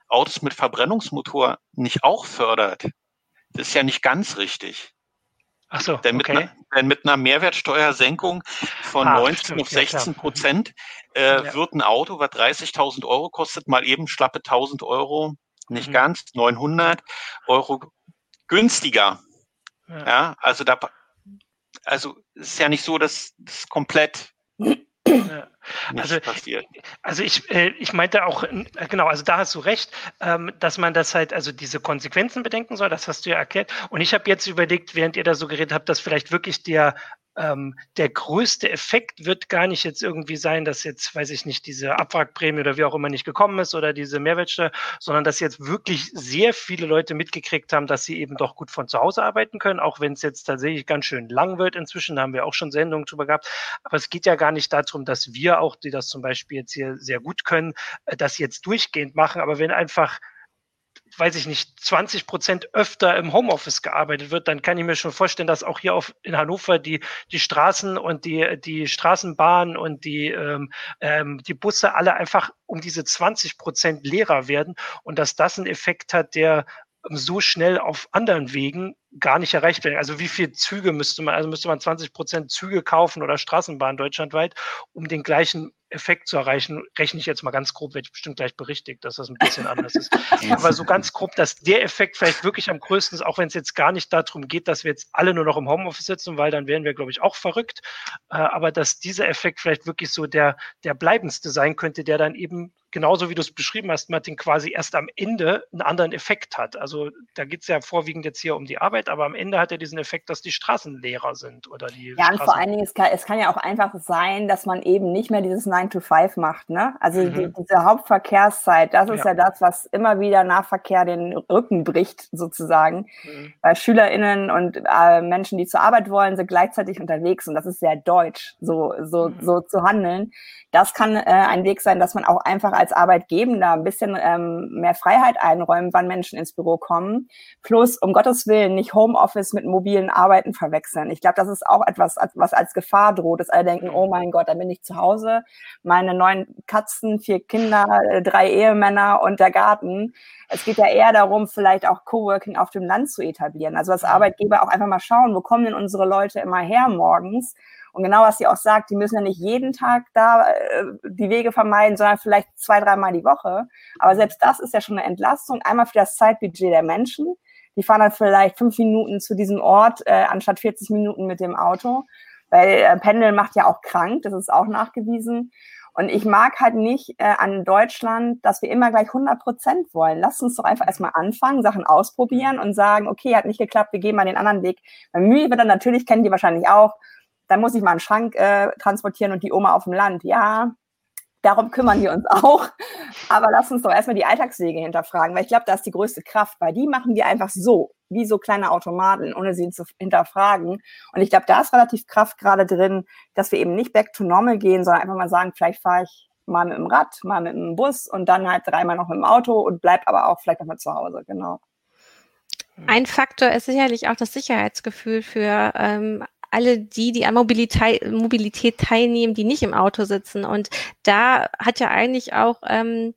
Autos mit Verbrennungsmotor nicht auch fördert, das ist ja nicht ganz richtig. Ach so, denn mit, okay. einer, denn mit einer Mehrwertsteuersenkung von ah, 19 stimmt, auf 16 ja, Prozent äh, ja. wird ein Auto, was 30.000 Euro kostet, mal eben schlappe 1.000 Euro, nicht mhm. ganz, 900 Euro günstiger. Ja. ja, also da, also es ist ja nicht so, dass das komplett ja. Also, also ich, äh, ich meinte auch, äh, genau, also da hast du recht, ähm, dass man das halt, also diese Konsequenzen bedenken soll, das hast du ja erklärt. Und ich habe jetzt überlegt, während ihr da so geredet habt, dass vielleicht wirklich der ähm, der größte Effekt wird gar nicht jetzt irgendwie sein, dass jetzt, weiß ich nicht, diese Abwrackprämie oder wie auch immer nicht gekommen ist oder diese Mehrwertsteuer, sondern dass jetzt wirklich sehr viele Leute mitgekriegt haben, dass sie eben doch gut von zu Hause arbeiten können, auch wenn es jetzt tatsächlich ganz schön lang wird inzwischen, da haben wir auch schon Sendungen drüber gehabt. Aber es geht ja gar nicht darum, dass wir auch, die das zum Beispiel jetzt hier sehr gut können, äh, das jetzt durchgehend machen. Aber wenn einfach weiß ich nicht, 20 Prozent öfter im Homeoffice gearbeitet wird, dann kann ich mir schon vorstellen, dass auch hier auf, in Hannover die, die Straßen und die, die Straßenbahnen und die, ähm, ähm, die Busse alle einfach um diese 20 Prozent leerer werden und dass das einen Effekt hat, der so schnell auf anderen Wegen gar nicht erreicht werden. Also wie viele Züge müsste man, also müsste man 20 Prozent Züge kaufen oder Straßenbahnen deutschlandweit, um den gleichen Effekt zu erreichen, rechne ich jetzt mal ganz grob, werde ich bestimmt gleich berichtigt, dass das ein bisschen anders ist. Aber so ganz grob, dass der Effekt vielleicht wirklich am größten ist, auch wenn es jetzt gar nicht darum geht, dass wir jetzt alle nur noch im Homeoffice sitzen, weil dann wären wir, glaube ich, auch verrückt. Äh, aber dass dieser Effekt vielleicht wirklich so der, der bleibendste sein könnte, der dann eben genauso wie du es beschrieben hast, Martin, quasi erst am Ende einen anderen Effekt hat. Also da geht es ja vorwiegend jetzt hier um die Arbeit, aber am Ende hat er diesen Effekt, dass die Straßen leerer sind oder die. Ja, und vor allen Dingen, es kann, es kann ja auch einfach sein, dass man eben nicht mehr dieses 9 to 5 macht. Ne? Also mhm. die, diese Hauptverkehrszeit, das ist ja. ja. das, was immer wieder Nahverkehr den Rücken bricht, sozusagen. Mhm. Weil SchülerInnen und äh, Menschen, die zur Arbeit wollen, sind gleichzeitig unterwegs und das ist sehr deutsch, so, so, mhm. so zu handeln. Das kann äh, ein Weg sein, dass man auch einfach als Arbeitgebender ein bisschen ähm, mehr Freiheit einräumt, wann Menschen ins Büro kommen. Plus, um Gottes Willen, nicht nicht Homeoffice mit mobilen Arbeiten verwechseln. Ich glaube, das ist auch etwas, was als Gefahr droht, dass alle denken, oh mein Gott, da bin ich zu Hause, meine neun Katzen, vier Kinder, äh, drei Ehemänner und der Garten. Es geht ja eher darum, vielleicht auch Coworking auf dem Land zu etablieren. Also als Arbeitgeber auch einfach mal schauen, wo kommen denn unsere Leute immer her morgens? Und genau was sie auch sagt, die müssen ja nicht jeden Tag da äh, die Wege vermeiden, sondern vielleicht zwei, dreimal die Woche. Aber selbst das ist ja schon eine Entlastung. Einmal für das Zeitbudget der Menschen. Die fahren dann vielleicht fünf Minuten zu diesem Ort, äh, anstatt 40 Minuten mit dem Auto. Weil äh, Pendeln macht ja auch krank, das ist auch nachgewiesen. Und ich mag halt nicht äh, an Deutschland, dass wir immer gleich 100 Prozent wollen. Lasst uns doch einfach erstmal anfangen, Sachen ausprobieren und sagen, okay, hat nicht geklappt, wir gehen mal den anderen Weg. Weil Mühe wird dann natürlich, kennen die wahrscheinlich auch, dann muss ich mal einen Schrank äh, transportieren und die Oma auf dem Land. Ja, darum kümmern wir uns auch. Aber lass uns doch erstmal die Alltagswege hinterfragen, weil ich glaube, da ist die größte Kraft, weil die machen wir einfach so, wie so kleine Automaten, ohne sie zu hinterfragen. Und ich glaube, da ist relativ Kraft gerade drin, dass wir eben nicht back to normal gehen, sondern einfach mal sagen, vielleicht fahre ich mal mit dem Rad, mal mit dem Bus und dann halt dreimal noch mit dem Auto und bleib aber auch vielleicht noch mal zu Hause, genau. Ein Faktor ist sicherlich auch das Sicherheitsgefühl für ähm, alle die, die an Mobilität, Mobilität teilnehmen, die nicht im Auto sitzen. Und da hat ja eigentlich auch ähm,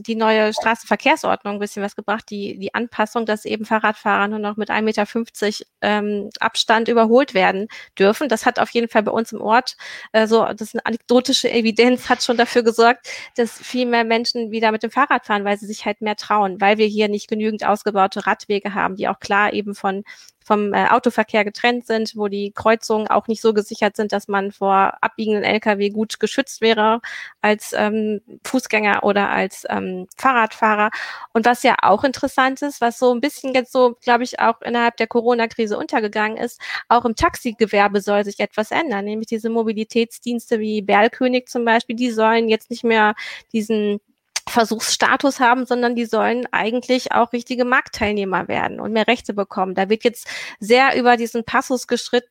die neue Straßenverkehrsordnung ein bisschen was gebracht, die, die Anpassung, dass eben Fahrradfahrer nur noch mit 1,50 Meter ähm, Abstand überholt werden dürfen. Das hat auf jeden Fall bei uns im Ort, äh, so, das ist eine anekdotische Evidenz, hat schon dafür gesorgt, dass viel mehr Menschen wieder mit dem Fahrrad fahren, weil sie sich halt mehr trauen, weil wir hier nicht genügend ausgebaute Radwege haben, die auch klar eben von vom äh, Autoverkehr getrennt sind, wo die Kreuzungen auch nicht so gesichert sind, dass man vor abbiegenden Lkw gut geschützt wäre als ähm, Fußgänger oder als ähm, Fahrradfahrer. Und was ja auch interessant ist, was so ein bisschen jetzt so, glaube ich, auch innerhalb der Corona-Krise untergegangen ist, auch im Taxigewerbe soll sich etwas ändern, nämlich diese Mobilitätsdienste wie Berlkönig zum Beispiel, die sollen jetzt nicht mehr diesen Versuchsstatus haben, sondern die sollen eigentlich auch richtige Marktteilnehmer werden und mehr Rechte bekommen. Da wird jetzt sehr über diesen Passus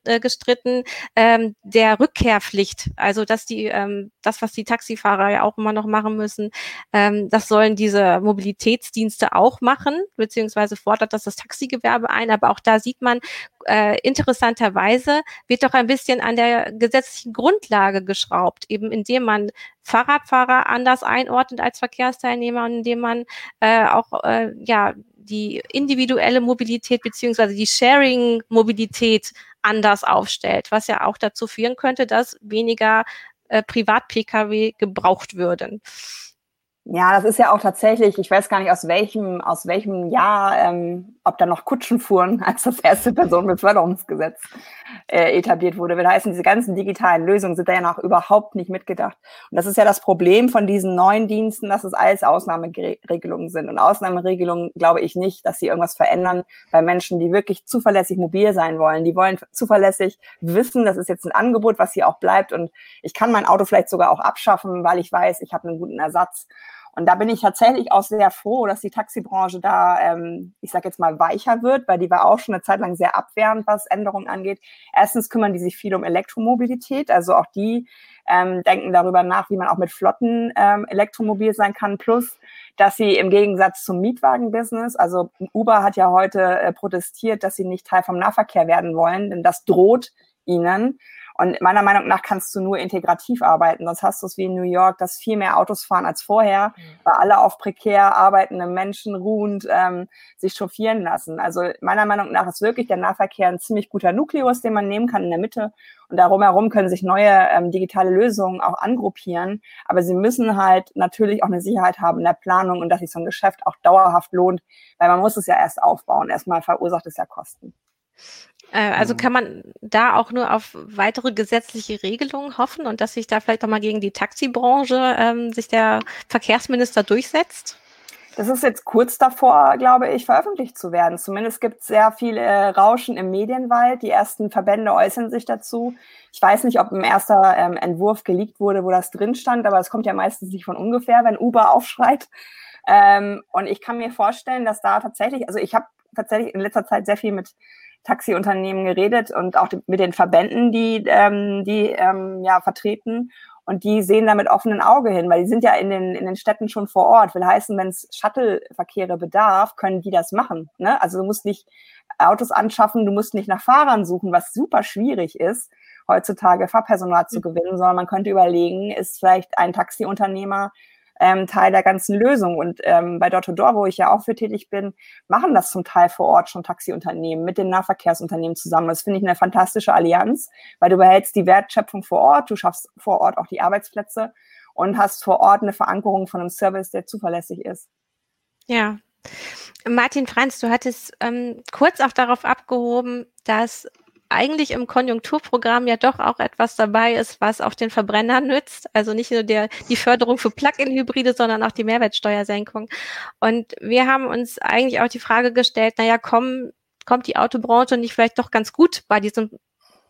äh, gestritten ähm, der Rückkehrpflicht. Also dass die ähm, das, was die Taxifahrer ja auch immer noch machen müssen, ähm, das sollen diese Mobilitätsdienste auch machen, beziehungsweise fordert das das Taxigewerbe ein. Aber auch da sieht man, äh, interessanterweise wird doch ein bisschen an der gesetzlichen Grundlage geschraubt, eben indem man Fahrradfahrer anders einordnet als Verkehrsteilnehmer und indem man äh, auch äh, ja die individuelle Mobilität beziehungsweise die Sharing-Mobilität anders aufstellt, was ja auch dazu führen könnte, dass weniger äh, Privat-Pkw gebraucht würden. Ja, das ist ja auch tatsächlich, ich weiß gar nicht aus welchem, aus welchem Jahr, ähm, ob da noch Kutschen fuhren, als das erste Personenbeförderungsgesetz äh, etabliert wurde. Will heißen, diese ganzen digitalen Lösungen sind da ja noch überhaupt nicht mitgedacht. Und das ist ja das Problem von diesen neuen Diensten, dass es alles Ausnahmeregelungen sind. Und Ausnahmeregelungen glaube ich nicht, dass sie irgendwas verändern bei Menschen, die wirklich zuverlässig mobil sein wollen. Die wollen zuverlässig wissen, das ist jetzt ein Angebot, was hier auch bleibt. Und ich kann mein Auto vielleicht sogar auch abschaffen, weil ich weiß, ich habe einen guten Ersatz. Und da bin ich tatsächlich auch sehr froh, dass die Taxibranche da, ähm, ich sage jetzt mal, weicher wird, weil die war auch schon eine Zeit lang sehr abwehrend, was Änderungen angeht. Erstens kümmern die sich viel um Elektromobilität, also auch die ähm, denken darüber nach, wie man auch mit Flotten ähm, elektromobil sein kann. Plus, dass sie im Gegensatz zum Mietwagen-Business, also Uber hat ja heute äh, protestiert, dass sie nicht Teil vom Nahverkehr werden wollen, denn das droht ihnen. Und meiner Meinung nach kannst du nur integrativ arbeiten. Sonst hast du es wie in New York, dass viel mehr Autos fahren als vorher, mhm. weil alle auf prekär arbeitende Menschen ruhend ähm, sich chauffieren lassen. Also meiner Meinung nach ist wirklich der Nahverkehr ein ziemlich guter Nukleus, den man nehmen kann in der Mitte. Und darum herum können sich neue ähm, digitale Lösungen auch angruppieren. Aber sie müssen halt natürlich auch eine Sicherheit haben in der Planung und dass sich so ein Geschäft auch dauerhaft lohnt, weil man muss es ja erst aufbauen. Erstmal verursacht es ja Kosten. Äh, also mhm. kann man da auch nur auf weitere gesetzliche Regelungen hoffen und dass sich da vielleicht auch mal gegen die Taxibranche ähm, sich der Verkehrsminister durchsetzt? Das ist jetzt kurz davor, glaube ich, veröffentlicht zu werden. Zumindest gibt es sehr viele Rauschen im Medienwald. Die ersten Verbände äußern sich dazu. Ich weiß nicht, ob ein erster ähm, Entwurf geleakt wurde, wo das drin stand, aber es kommt ja meistens nicht von ungefähr, wenn Uber aufschreit. Ähm, und ich kann mir vorstellen, dass da tatsächlich, also ich habe tatsächlich in letzter Zeit sehr viel mit Taxiunternehmen geredet und auch mit den Verbänden, die, ähm, die ähm, ja vertreten. Und die sehen da mit offenen Auge hin, weil die sind ja in den, in den Städten schon vor Ort. Will heißen, wenn es Shuttle-Verkehre bedarf, können die das machen. Ne? Also du musst nicht Autos anschaffen, du musst nicht nach Fahrern suchen, was super schwierig ist, heutzutage Fahrpersonal zu mhm. gewinnen, sondern man könnte überlegen, ist vielleicht ein Taxiunternehmer ähm, Teil der ganzen Lösung. Und ähm, bei Door Door, wo ich ja auch für tätig bin, machen das zum Teil vor Ort schon Taxiunternehmen mit den Nahverkehrsunternehmen zusammen. Das finde ich eine fantastische Allianz, weil du behältst die Wertschöpfung vor Ort, du schaffst vor Ort auch die Arbeitsplätze und hast vor Ort eine Verankerung von einem Service, der zuverlässig ist. Ja. Martin Franz, du hattest ähm, kurz auch darauf abgehoben, dass eigentlich im Konjunkturprogramm ja doch auch etwas dabei ist, was auch den Verbrenner nützt. Also nicht nur der, die Förderung für Plug-in-Hybride, sondern auch die Mehrwertsteuersenkung. Und wir haben uns eigentlich auch die Frage gestellt, naja, komm, kommt die Autobranche nicht vielleicht doch ganz gut bei diesem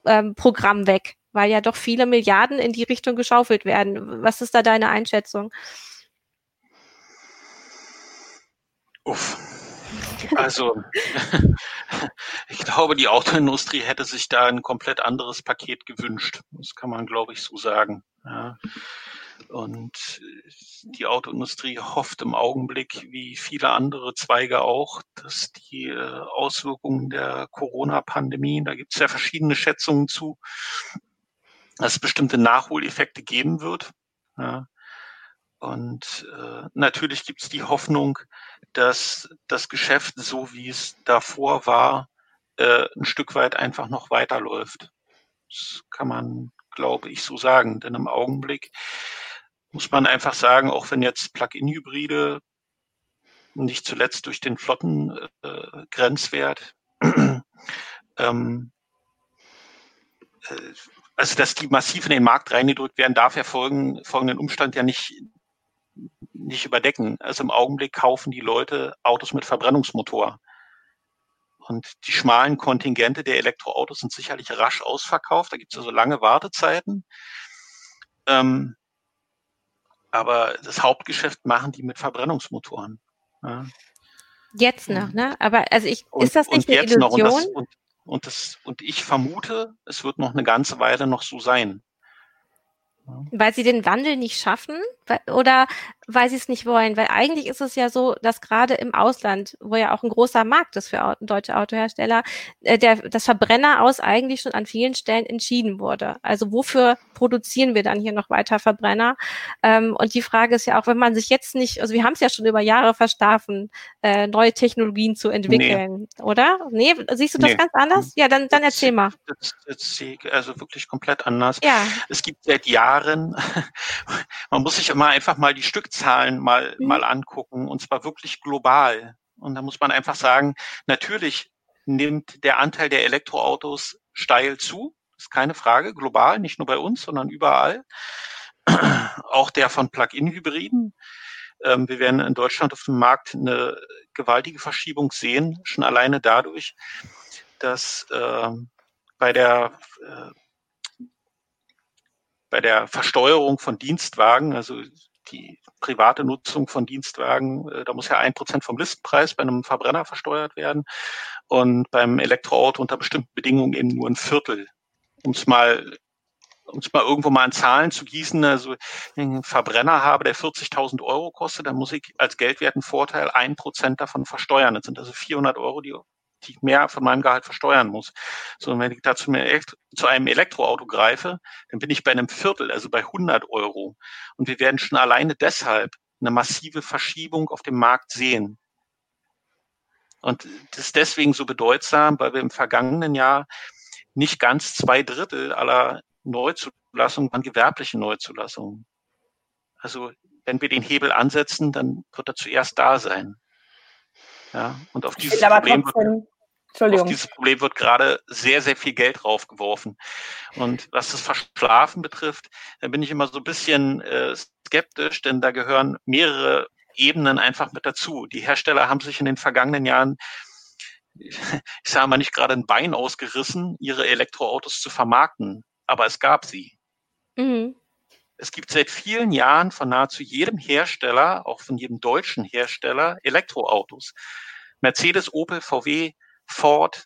ähm, Programm weg, weil ja doch viele Milliarden in die Richtung geschaufelt werden. Was ist da deine Einschätzung? Uff. Also, ich glaube, die Autoindustrie hätte sich da ein komplett anderes Paket gewünscht. Das kann man, glaube ich, so sagen. Ja. Und die Autoindustrie hofft im Augenblick, wie viele andere Zweige auch, dass die äh, Auswirkungen der Corona-Pandemie, da gibt es ja verschiedene Schätzungen zu, dass es bestimmte Nachholeffekte geben wird. Ja. Und äh, natürlich gibt es die Hoffnung, dass das Geschäft, so wie es davor war, äh, ein Stück weit einfach noch weiterläuft. Das kann man, glaube ich, so sagen. Denn im Augenblick muss man einfach sagen, auch wenn jetzt Plug-in-Hybride nicht zuletzt durch den Flottengrenzwert, äh, ähm, äh, also dass die massiv in den Markt reingedrückt werden, darf ja folgen, folgenden Umstand ja nicht, nicht überdecken. Also im Augenblick kaufen die Leute Autos mit Verbrennungsmotor. Und die schmalen Kontingente der Elektroautos sind sicherlich rasch ausverkauft. Da gibt es also lange Wartezeiten. Ähm, aber das Hauptgeschäft machen die mit Verbrennungsmotoren. Ja. Jetzt noch, ne? Aber also ich, und, ist das nicht eine Illusion? und, das, und, und, das, und ich vermute, es wird noch eine ganze Weile noch so sein. Weil sie den Wandel nicht schaffen oder weil sie es nicht wollen? Weil eigentlich ist es ja so, dass gerade im Ausland, wo ja auch ein großer Markt ist für deutsche Autohersteller, äh, der, das Verbrenner aus eigentlich schon an vielen Stellen entschieden wurde. Also wofür produzieren wir dann hier noch weiter Verbrenner? Ähm, und die Frage ist ja auch, wenn man sich jetzt nicht, also wir haben es ja schon über Jahre verstaffen, äh, neue Technologien zu entwickeln, nee. oder? Nee, siehst du das nee. ganz anders? Ja, dann, dann erzähl mal. Das, das ich also wirklich komplett anders. Ja. Es gibt seit Jahren Jahren. Man muss sich immer einfach mal die Stückzahlen mal, mhm. mal angucken und zwar wirklich global. Und da muss man einfach sagen, natürlich nimmt der Anteil der Elektroautos steil zu. Das ist keine Frage, global, nicht nur bei uns, sondern überall. Auch der von Plug-in-Hybriden. Ähm, wir werden in Deutschland auf dem Markt eine gewaltige Verschiebung sehen, schon alleine dadurch, dass äh, bei der äh, bei der Versteuerung von Dienstwagen, also die private Nutzung von Dienstwagen, äh, da muss ja ein Prozent vom Listenpreis bei einem Verbrenner versteuert werden und beim Elektroauto unter bestimmten Bedingungen eben nur ein Viertel. Um es mal um es mal irgendwo mal in Zahlen zu gießen, also wenn ich einen Verbrenner habe, der 40.000 Euro kostet, dann muss ich als geldwerten Vorteil ein Prozent davon versteuern. Das sind also 400 Euro, die ich mehr von meinem Gehalt versteuern muss. So, und wenn ich dazu zu einem Elektroauto greife, dann bin ich bei einem Viertel, also bei 100 Euro. Und wir werden schon alleine deshalb eine massive Verschiebung auf dem Markt sehen. Und das ist deswegen so bedeutsam, weil wir im vergangenen Jahr nicht ganz zwei Drittel aller Neuzulassungen waren gewerbliche Neuzulassungen. Also wenn wir den Hebel ansetzen, dann wird er zuerst da sein. Ja, und auf dieses, Problem wird, auf dieses Problem wird gerade sehr, sehr viel Geld draufgeworfen. Und was das Verschlafen betrifft, da bin ich immer so ein bisschen äh, skeptisch, denn da gehören mehrere Ebenen einfach mit dazu. Die Hersteller haben sich in den vergangenen Jahren ich sage mal nicht gerade ein Bein ausgerissen, ihre Elektroautos zu vermarkten, aber es gab sie. Mhm. Es gibt seit vielen Jahren von nahezu jedem Hersteller, auch von jedem deutschen Hersteller, Elektroautos. Mercedes, Opel, VW, Ford.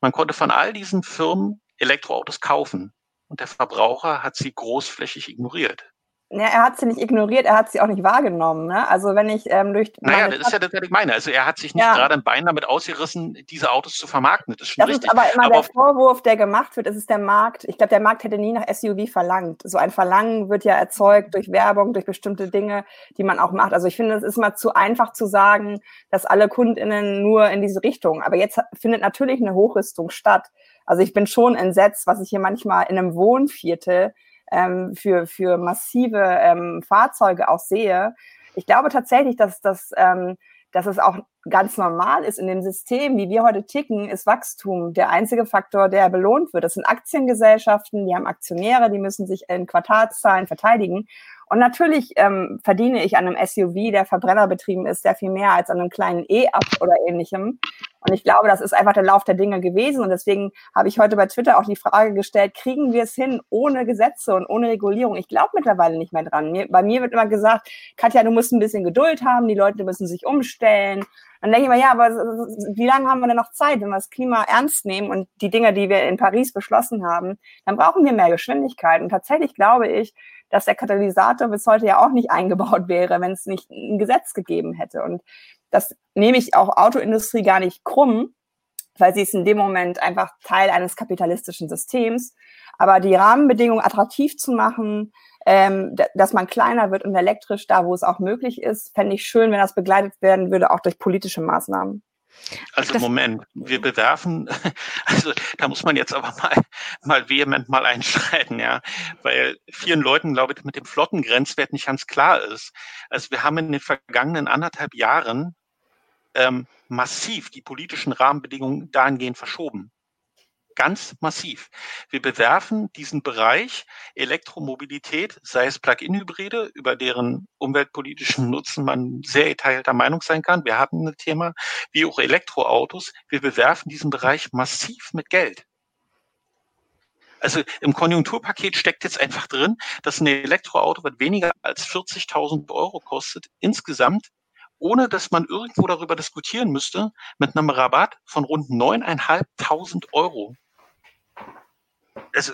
Man konnte von all diesen Firmen Elektroautos kaufen und der Verbraucher hat sie großflächig ignoriert. Ja, er hat sie nicht ignoriert, er hat sie auch nicht wahrgenommen. Ne? Also wenn ich ähm, durch. Naja, das ist ja das, was ich meine. Also er hat sich nicht ja. gerade ein Bein damit ausgerissen, diese Autos zu vermarkten. Das ist schon das richtig. Ist aber immer aber der Vorwurf, der gemacht wird, ist es der Markt. Ich glaube, der Markt hätte nie nach SUV verlangt. So ein Verlangen wird ja erzeugt durch Werbung, durch bestimmte Dinge, die man auch macht. Also ich finde, es ist mal zu einfach zu sagen, dass alle KundInnen nur in diese Richtung. Aber jetzt findet natürlich eine Hochrüstung statt. Also ich bin schon entsetzt, was ich hier manchmal in einem Wohnviertel ähm, für, für massive ähm, Fahrzeuge auch sehe. Ich glaube tatsächlich, dass, dass, ähm, dass es auch ganz normal ist in dem System, wie wir heute ticken, ist Wachstum der einzige Faktor, der belohnt wird. Das sind Aktiengesellschaften, die haben Aktionäre, die müssen sich in Quartalszahlen verteidigen. Und natürlich ähm, verdiene ich an einem SUV, der verbrennerbetrieben ist, sehr viel mehr als an einem kleinen E-Up oder ähnlichem. Und ich glaube, das ist einfach der Lauf der Dinge gewesen. Und deswegen habe ich heute bei Twitter auch die Frage gestellt, kriegen wir es hin ohne Gesetze und ohne Regulierung? Ich glaube mittlerweile nicht mehr dran. Mir, bei mir wird immer gesagt, Katja, du musst ein bisschen Geduld haben, die Leute müssen sich umstellen. Dann denke ich mir, ja, aber wie lange haben wir denn noch Zeit, wenn wir das Klima ernst nehmen und die Dinge, die wir in Paris beschlossen haben, dann brauchen wir mehr Geschwindigkeit. Und tatsächlich glaube ich, dass der Katalysator bis heute ja auch nicht eingebaut wäre, wenn es nicht ein Gesetz gegeben hätte. Und das nehme ich auch Autoindustrie gar nicht krumm, weil sie ist in dem Moment einfach Teil eines kapitalistischen Systems. Aber die Rahmenbedingungen attraktiv zu machen, ähm, dass man kleiner wird und elektrisch da, wo es auch möglich ist, fände ich schön, wenn das begleitet werden würde, auch durch politische Maßnahmen. Also das Moment, wir bewerfen, also da muss man jetzt aber mal, mal vehement mal einschreiten, ja, weil vielen Leuten, glaube ich, mit dem Flottengrenzwert nicht ganz klar ist. Also wir haben in den vergangenen anderthalb Jahren ähm, massiv die politischen Rahmenbedingungen dahingehend verschoben ganz massiv. Wir bewerfen diesen Bereich Elektromobilität, sei es Plug-in-Hybride, über deren umweltpolitischen Nutzen man sehr geteilter Meinung sein kann. Wir hatten ein Thema, wie auch Elektroautos. Wir bewerfen diesen Bereich massiv mit Geld. Also im Konjunkturpaket steckt jetzt einfach drin, dass ein Elektroauto, was weniger als 40.000 Euro kostet, insgesamt ohne dass man irgendwo darüber diskutieren müsste, mit einem Rabatt von rund 9.500 Euro also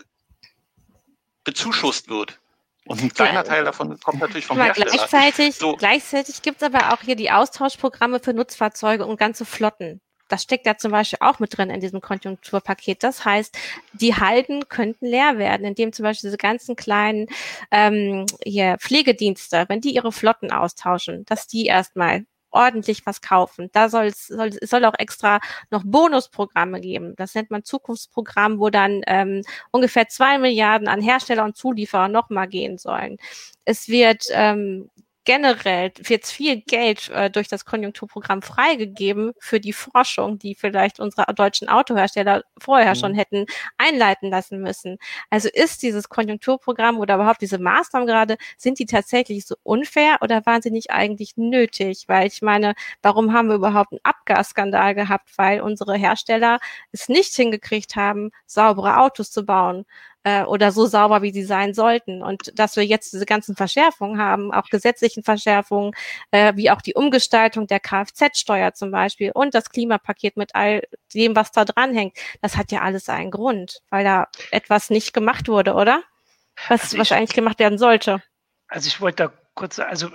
bezuschusst wird. Und ein kleiner Teil davon kommt natürlich vom Hersteller. Gleichzeitig, so. gleichzeitig gibt es aber auch hier die Austauschprogramme für Nutzfahrzeuge und ganze Flotten. Das steckt da zum Beispiel auch mit drin in diesem Konjunkturpaket. Das heißt, die Halden könnten leer werden, indem zum Beispiel diese ganzen kleinen ähm, hier Pflegedienste, wenn die ihre Flotten austauschen, dass die erstmal ordentlich was kaufen. Da soll es soll, soll auch extra noch Bonusprogramme geben. Das nennt man Zukunftsprogramm, wo dann ähm, ungefähr zwei Milliarden an Hersteller und Zulieferer nochmal gehen sollen. Es wird ähm, generell wird viel Geld äh, durch das Konjunkturprogramm freigegeben für die Forschung, die vielleicht unsere deutschen Autohersteller vorher mhm. schon hätten einleiten lassen müssen. Also ist dieses Konjunkturprogramm oder überhaupt diese Maßnahmen gerade, sind die tatsächlich so unfair oder waren sie nicht eigentlich nötig? Weil ich meine, warum haben wir überhaupt einen Abgasskandal gehabt? Weil unsere Hersteller es nicht hingekriegt haben, saubere Autos zu bauen äh, oder so sauber, wie sie sein sollten. Und dass wir jetzt diese ganzen Verschärfungen haben, auch gesetzlichen Verschärfungen, äh, wie auch die Umgestaltung der Kfz-Steuer zum Beispiel und das Klimapaket mit all dem, was da dranhängt, das hat ja alles einen Grund, weil da etwas nicht gemacht wurde, oder? Was, also ich, was eigentlich gemacht werden sollte. Also ich wollte da kurz, also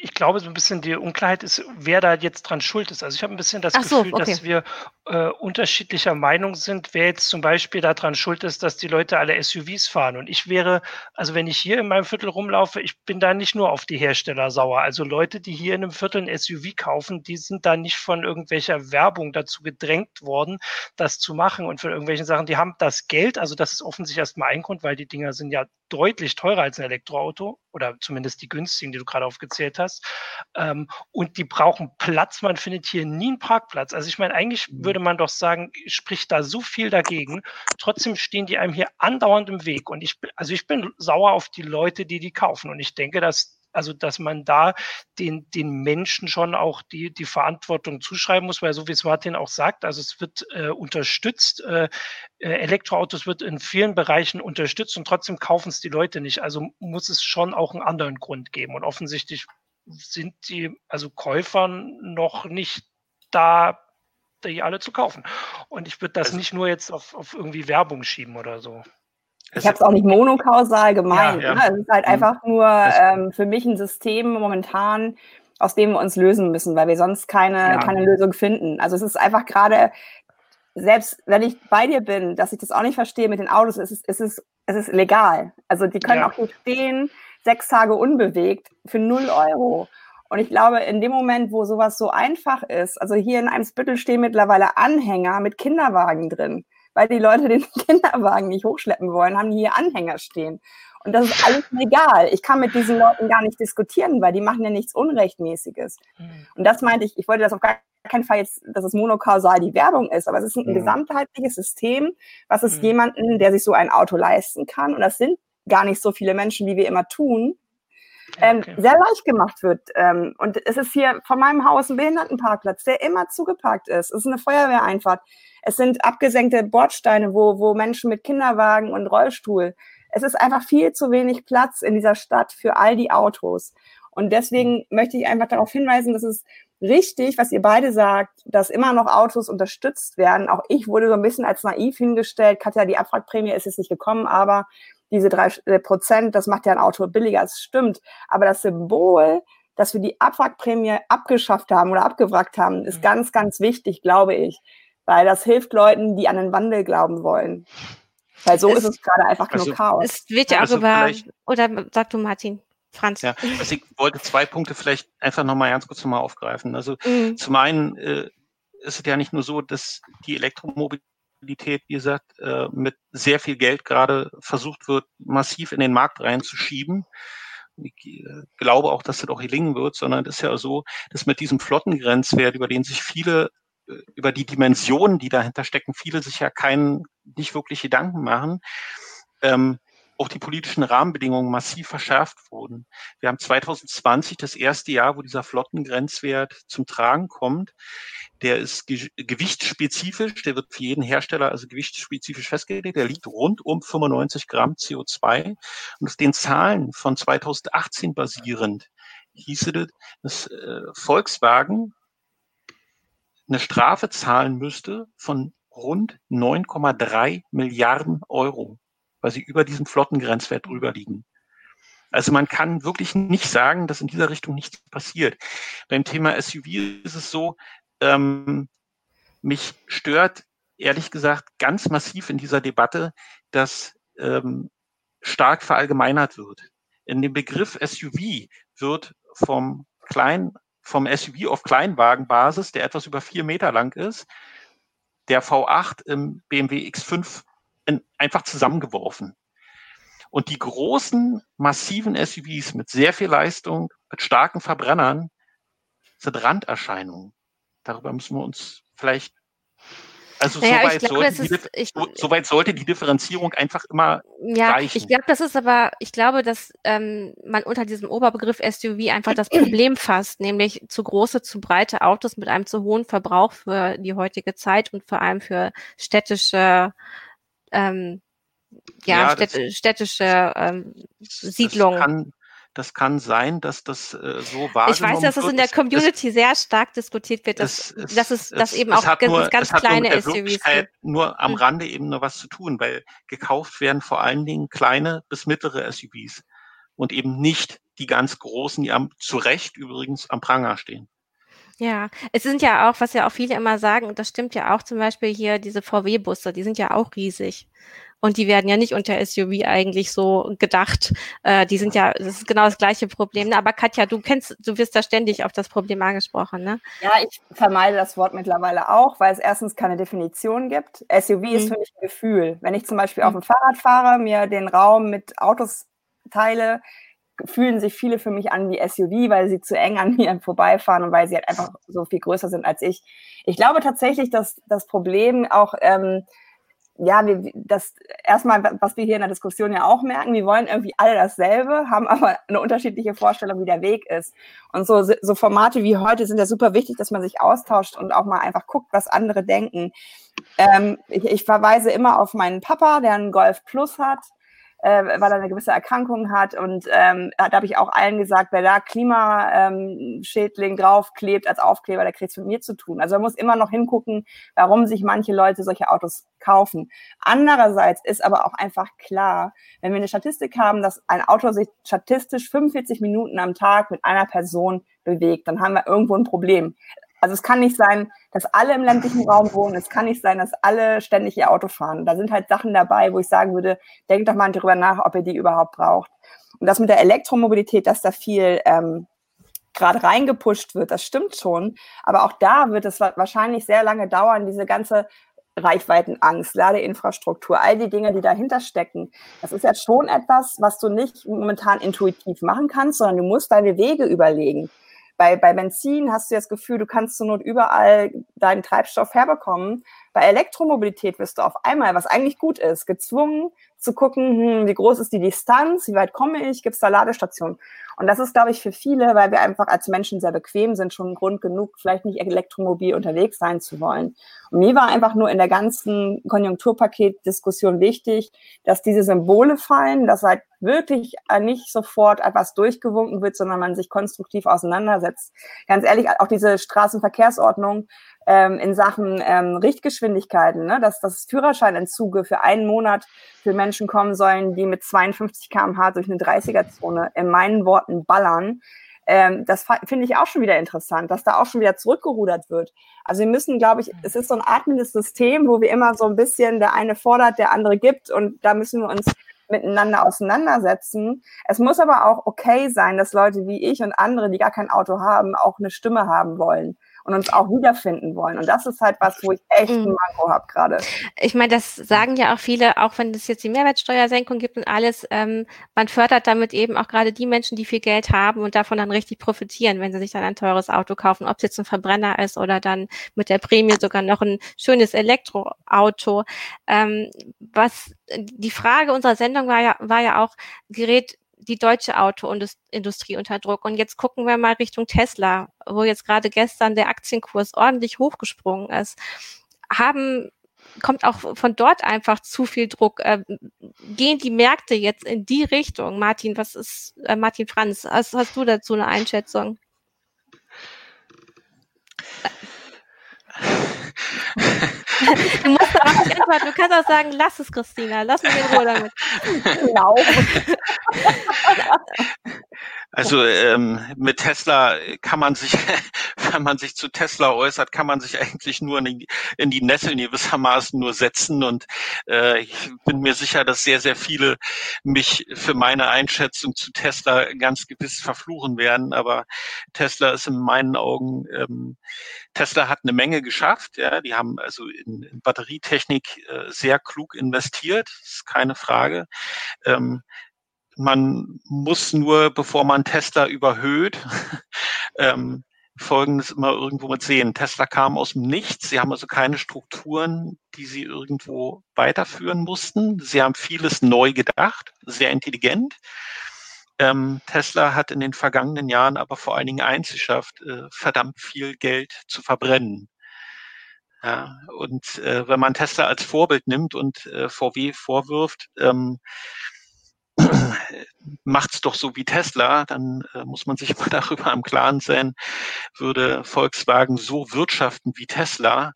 ich glaube, so ein bisschen die Unklarheit ist, wer da jetzt dran schuld ist. Also ich habe ein bisschen das so, Gefühl, okay. dass wir äh, unterschiedlicher Meinung sind, wer jetzt zum Beispiel daran schuld ist, dass die Leute alle SUVs fahren. Und ich wäre, also wenn ich hier in meinem Viertel rumlaufe, ich bin da nicht nur auf die Hersteller sauer. Also Leute, die hier in einem Viertel ein SUV kaufen, die sind da nicht von irgendwelcher Werbung dazu gedrängt worden, das zu machen und für irgendwelche Sachen, die haben das Geld, also das ist offensichtlich erstmal ein Grund, weil die Dinger sind ja deutlich teurer als ein Elektroauto oder zumindest die günstigen, die du gerade aufgezählt hast. Ähm, und die brauchen Platz. Man findet hier nie einen Parkplatz. Also ich meine, eigentlich mhm. würde man doch sagen, spricht da so viel dagegen. Trotzdem stehen die einem hier andauernd im Weg. Und ich, also ich bin sauer auf die Leute, die die kaufen. Und ich denke, dass also dass man da den, den Menschen schon auch die, die Verantwortung zuschreiben muss, weil so wie es Martin auch sagt, also es wird äh, unterstützt, äh, äh Elektroautos wird in vielen Bereichen unterstützt und trotzdem kaufen es die Leute nicht. Also muss es schon auch einen anderen Grund geben. Und offensichtlich sind die, also Käufer noch nicht da, die alle zu kaufen. Und ich würde das also, nicht nur jetzt auf, auf irgendwie Werbung schieben oder so. Ich habe es auch nicht monokausal gemeint. Ja, ja. Ne? Es ist halt mhm. einfach nur ähm, für mich ein System momentan, aus dem wir uns lösen müssen, weil wir sonst keine, ja. keine Lösung finden. Also es ist einfach gerade, selbst wenn ich bei dir bin, dass ich das auch nicht verstehe mit den Autos, es ist, es ist, es ist legal. Also die können auch hier stehen, sechs Tage unbewegt für null Euro. Und ich glaube, in dem Moment, wo sowas so einfach ist, also hier in Eimsbüttel stehen mittlerweile Anhänger mit Kinderwagen drin, weil die Leute den Kinderwagen nicht hochschleppen wollen, haben die hier Anhänger stehen. Und das ist alles legal. Ich kann mit diesen Leuten gar nicht diskutieren, weil die machen ja nichts Unrechtmäßiges. Mhm. Und das meinte ich, ich wollte das auf gar keinen Fall jetzt, dass es monokausal die Werbung ist, aber es ist ein mhm. gesamtheitliches System, was es mhm. jemanden, der sich so ein Auto leisten kann, und das sind gar nicht so viele Menschen, wie wir immer tun, ähm, okay. sehr leicht gemacht wird. Ähm, und es ist hier von meinem Haus ein Behindertenparkplatz, der immer zugeparkt ist. Es ist eine Feuerwehreinfahrt. Es sind abgesenkte Bordsteine, wo, wo Menschen mit Kinderwagen und Rollstuhl. Es ist einfach viel zu wenig Platz in dieser Stadt für all die Autos. Und deswegen möchte ich einfach darauf hinweisen, dass es richtig, was ihr beide sagt, dass immer noch Autos unterstützt werden. Auch ich wurde so ein bisschen als naiv hingestellt. Katja, die Abwrackprämie ist jetzt nicht gekommen, aber diese drei äh, Prozent, das macht ja ein Auto billiger, das stimmt. Aber das Symbol, dass wir die Abwrackprämie abgeschafft haben oder abgewrackt haben, ist mhm. ganz, ganz wichtig, glaube ich. Weil das hilft Leuten, die an den Wandel glauben wollen. Weil so es, ist es gerade einfach also, nur Chaos. Es wird ja auch also über, oder sag du Martin. Franz. Ja, also ich wollte zwei Punkte vielleicht einfach nochmal ganz kurz nochmal aufgreifen. Also mhm. zum einen äh, ist es ja nicht nur so, dass die Elektromobilität Mobilität, wie gesagt, äh, mit sehr viel Geld gerade versucht wird, massiv in den Markt reinzuschieben. Ich äh, glaube auch, dass das auch gelingen wird, sondern es ist ja so, dass mit diesem Flottengrenzwert, über den sich viele, äh, über die Dimensionen, die dahinter stecken, viele sich ja keinen, nicht wirklich Gedanken machen, ähm, auch die politischen Rahmenbedingungen massiv verschärft wurden. Wir haben 2020 das erste Jahr, wo dieser Flottengrenzwert zum Tragen kommt. Der ist ge gewichtsspezifisch, der wird für jeden Hersteller also gewichtsspezifisch festgelegt. Der liegt rund um 95 Gramm CO2. Und aus den Zahlen von 2018 basierend hieße das, dass äh, Volkswagen eine Strafe zahlen müsste von rund 9,3 Milliarden Euro, weil sie über diesem Flottengrenzwert drüber liegen. Also man kann wirklich nicht sagen, dass in dieser Richtung nichts passiert. Beim Thema SUV ist es so, ähm, mich stört ehrlich gesagt ganz massiv in dieser Debatte, dass ähm, stark verallgemeinert wird. In dem Begriff SUV wird vom kleinen, vom SUV auf Kleinwagenbasis, der etwas über vier Meter lang ist, der V8 im BMW X5 in, einfach zusammengeworfen. Und die großen, massiven SUVs mit sehr viel Leistung, mit starken Verbrennern, sind Randerscheinungen. Darüber müssen wir uns vielleicht also naja, soweit, glaube, sollte ist, die, so, soweit sollte die Differenzierung einfach immer ja, reichen. Ich glaube, das ist aber, ich glaube, dass ähm, man unter diesem Oberbegriff SUV einfach das Problem fasst, nämlich zu große, zu breite Autos mit einem zu hohen Verbrauch für die heutige Zeit und vor allem für städtische ähm, ja, ja städt, städtische ähm, Siedlungen. Das kann, das kann sein, dass das äh, so war. Ich weiß, dass es in der Community es, sehr stark diskutiert wird, dass, es, dass es, dass eben auch ganz, nur, ganz kleine nur SUVs gibt. Nur am hm. Rande eben nur was zu tun, weil gekauft werden vor allen Dingen kleine bis mittlere SUVs und eben nicht die ganz großen, die am, zu Recht übrigens am Pranger stehen. Ja, es sind ja auch, was ja auch viele immer sagen, und das stimmt ja auch zum Beispiel hier, diese VW-Busse, die sind ja auch riesig. Und die werden ja nicht unter SUV eigentlich so gedacht. Äh, die sind ja, das ist genau das gleiche Problem. Aber Katja, du kennst, du wirst da ständig auf das Problem angesprochen, ne? Ja, ich vermeide das Wort mittlerweile auch, weil es erstens keine Definition gibt. SUV mhm. ist für mich ein Gefühl. Wenn ich zum Beispiel mhm. auf dem Fahrrad fahre, mir den Raum mit Autos teile, fühlen sich viele für mich an wie SUV, weil sie zu eng an mir vorbeifahren und weil sie halt einfach so viel größer sind als ich. Ich glaube tatsächlich, dass das Problem auch ähm, ja, wir, das erstmal, was wir hier in der Diskussion ja auch merken, wir wollen irgendwie alle dasselbe, haben aber eine unterschiedliche Vorstellung, wie der Weg ist. Und so, so Formate wie heute sind ja super wichtig, dass man sich austauscht und auch mal einfach guckt, was andere denken. Ähm, ich, ich verweise immer auf meinen Papa, der einen Golf Plus hat. Äh, weil er eine gewisse Erkrankung hat. Und ähm, da habe ich auch allen gesagt, wer da Klimaschädling draufklebt als Aufkleber, der kriegt es mit mir zu tun. Also man muss immer noch hingucken, warum sich manche Leute solche Autos kaufen. Andererseits ist aber auch einfach klar, wenn wir eine Statistik haben, dass ein Auto sich statistisch 45 Minuten am Tag mit einer Person bewegt, dann haben wir irgendwo ein Problem. Also es kann nicht sein, dass alle im ländlichen Raum wohnen. Es kann nicht sein, dass alle ständig ihr Auto fahren. Da sind halt Sachen dabei, wo ich sagen würde, denkt doch mal darüber nach, ob ihr die überhaupt braucht. Und das mit der Elektromobilität, dass da viel ähm, gerade reingepusht wird, das stimmt schon. Aber auch da wird es wahrscheinlich sehr lange dauern, diese ganze Reichweitenangst, Ladeinfrastruktur, all die Dinge, die dahinter stecken. Das ist jetzt schon etwas, was du nicht momentan intuitiv machen kannst, sondern du musst deine Wege überlegen. Bei, bei Benzin hast du das Gefühl, du kannst zur Not überall deinen Treibstoff herbekommen. Bei Elektromobilität wirst du auf einmal, was eigentlich gut ist, gezwungen zu gucken, hm, wie groß ist die Distanz, wie weit komme ich, gibt es da Ladestationen. Und das ist, glaube ich, für viele, weil wir einfach als Menschen sehr bequem sind, schon Grund genug, vielleicht nicht elektromobil unterwegs sein zu wollen. Und mir war einfach nur in der ganzen Konjunkturpaket-Diskussion wichtig, dass diese Symbole fallen, dass halt wirklich nicht sofort etwas durchgewunken wird, sondern man sich konstruktiv auseinandersetzt. Ganz ehrlich, auch diese Straßenverkehrsordnung, ähm, in Sachen ähm, Richtgeschwindigkeiten, ne? dass das Führerscheinentzuge für einen Monat für Menschen kommen sollen, die mit 52 km/h durch eine 30er-Zone in meinen Worten ballern. Ähm, das finde ich auch schon wieder interessant, dass da auch schon wieder zurückgerudert wird. Also wir müssen, glaube ich, es ist so ein atmendes System, wo wir immer so ein bisschen der eine fordert, der andere gibt und da müssen wir uns miteinander auseinandersetzen. Es muss aber auch okay sein, dass Leute wie ich und andere, die gar kein Auto haben, auch eine Stimme haben wollen und uns auch wiederfinden wollen. Und das ist halt was, wo ich echt ein mhm. Manko habe gerade. Ich meine, das sagen ja auch viele, auch wenn es jetzt die Mehrwertsteuersenkung gibt und alles, ähm, man fördert damit eben auch gerade die Menschen, die viel Geld haben und davon dann richtig profitieren, wenn sie sich dann ein teures Auto kaufen, ob es jetzt ein Verbrenner ist oder dann mit der Prämie sogar noch ein schönes Elektroauto. Ähm, was die Frage unserer Sendung war ja, war ja auch, gerät die deutsche Autoindustrie unter Druck. Und jetzt gucken wir mal Richtung Tesla, wo jetzt gerade gestern der Aktienkurs ordentlich hochgesprungen ist. Haben kommt auch von dort einfach zu viel Druck. Äh, gehen die Märkte jetzt in die Richtung? Martin, was ist, äh, Martin Franz, hast, hast du dazu eine Einschätzung? Du musst aber nicht antworten. Du kannst auch sagen, lass es, Christina. Lass uns in Ruhe damit. Genau. Also ähm, mit Tesla kann man sich, wenn man sich zu Tesla äußert, kann man sich eigentlich nur in die, in die Nesseln gewissermaßen nur setzen. Und äh, ich bin mir sicher, dass sehr, sehr viele mich für meine Einschätzung zu Tesla ganz gewiss verfluchen werden. Aber Tesla ist in meinen Augen ähm, Tesla hat eine Menge geschafft. Ja, die haben also in, in Batterietechnik äh, sehr klug investiert, ist keine Frage. Ähm, man muss nur, bevor man Tesla überhöht, ähm, Folgendes immer irgendwo mit sehen. Tesla kam aus dem Nichts. Sie haben also keine Strukturen, die sie irgendwo weiterführen mussten. Sie haben vieles neu gedacht, sehr intelligent. Ähm, Tesla hat in den vergangenen Jahren aber vor allen Dingen eins geschafft, äh, verdammt viel Geld zu verbrennen. Ja, und äh, wenn man Tesla als Vorbild nimmt und äh, VW vorwirft, ähm, macht's doch so wie Tesla, dann äh, muss man sich mal darüber im Klaren sein, würde Volkswagen so wirtschaften wie Tesla,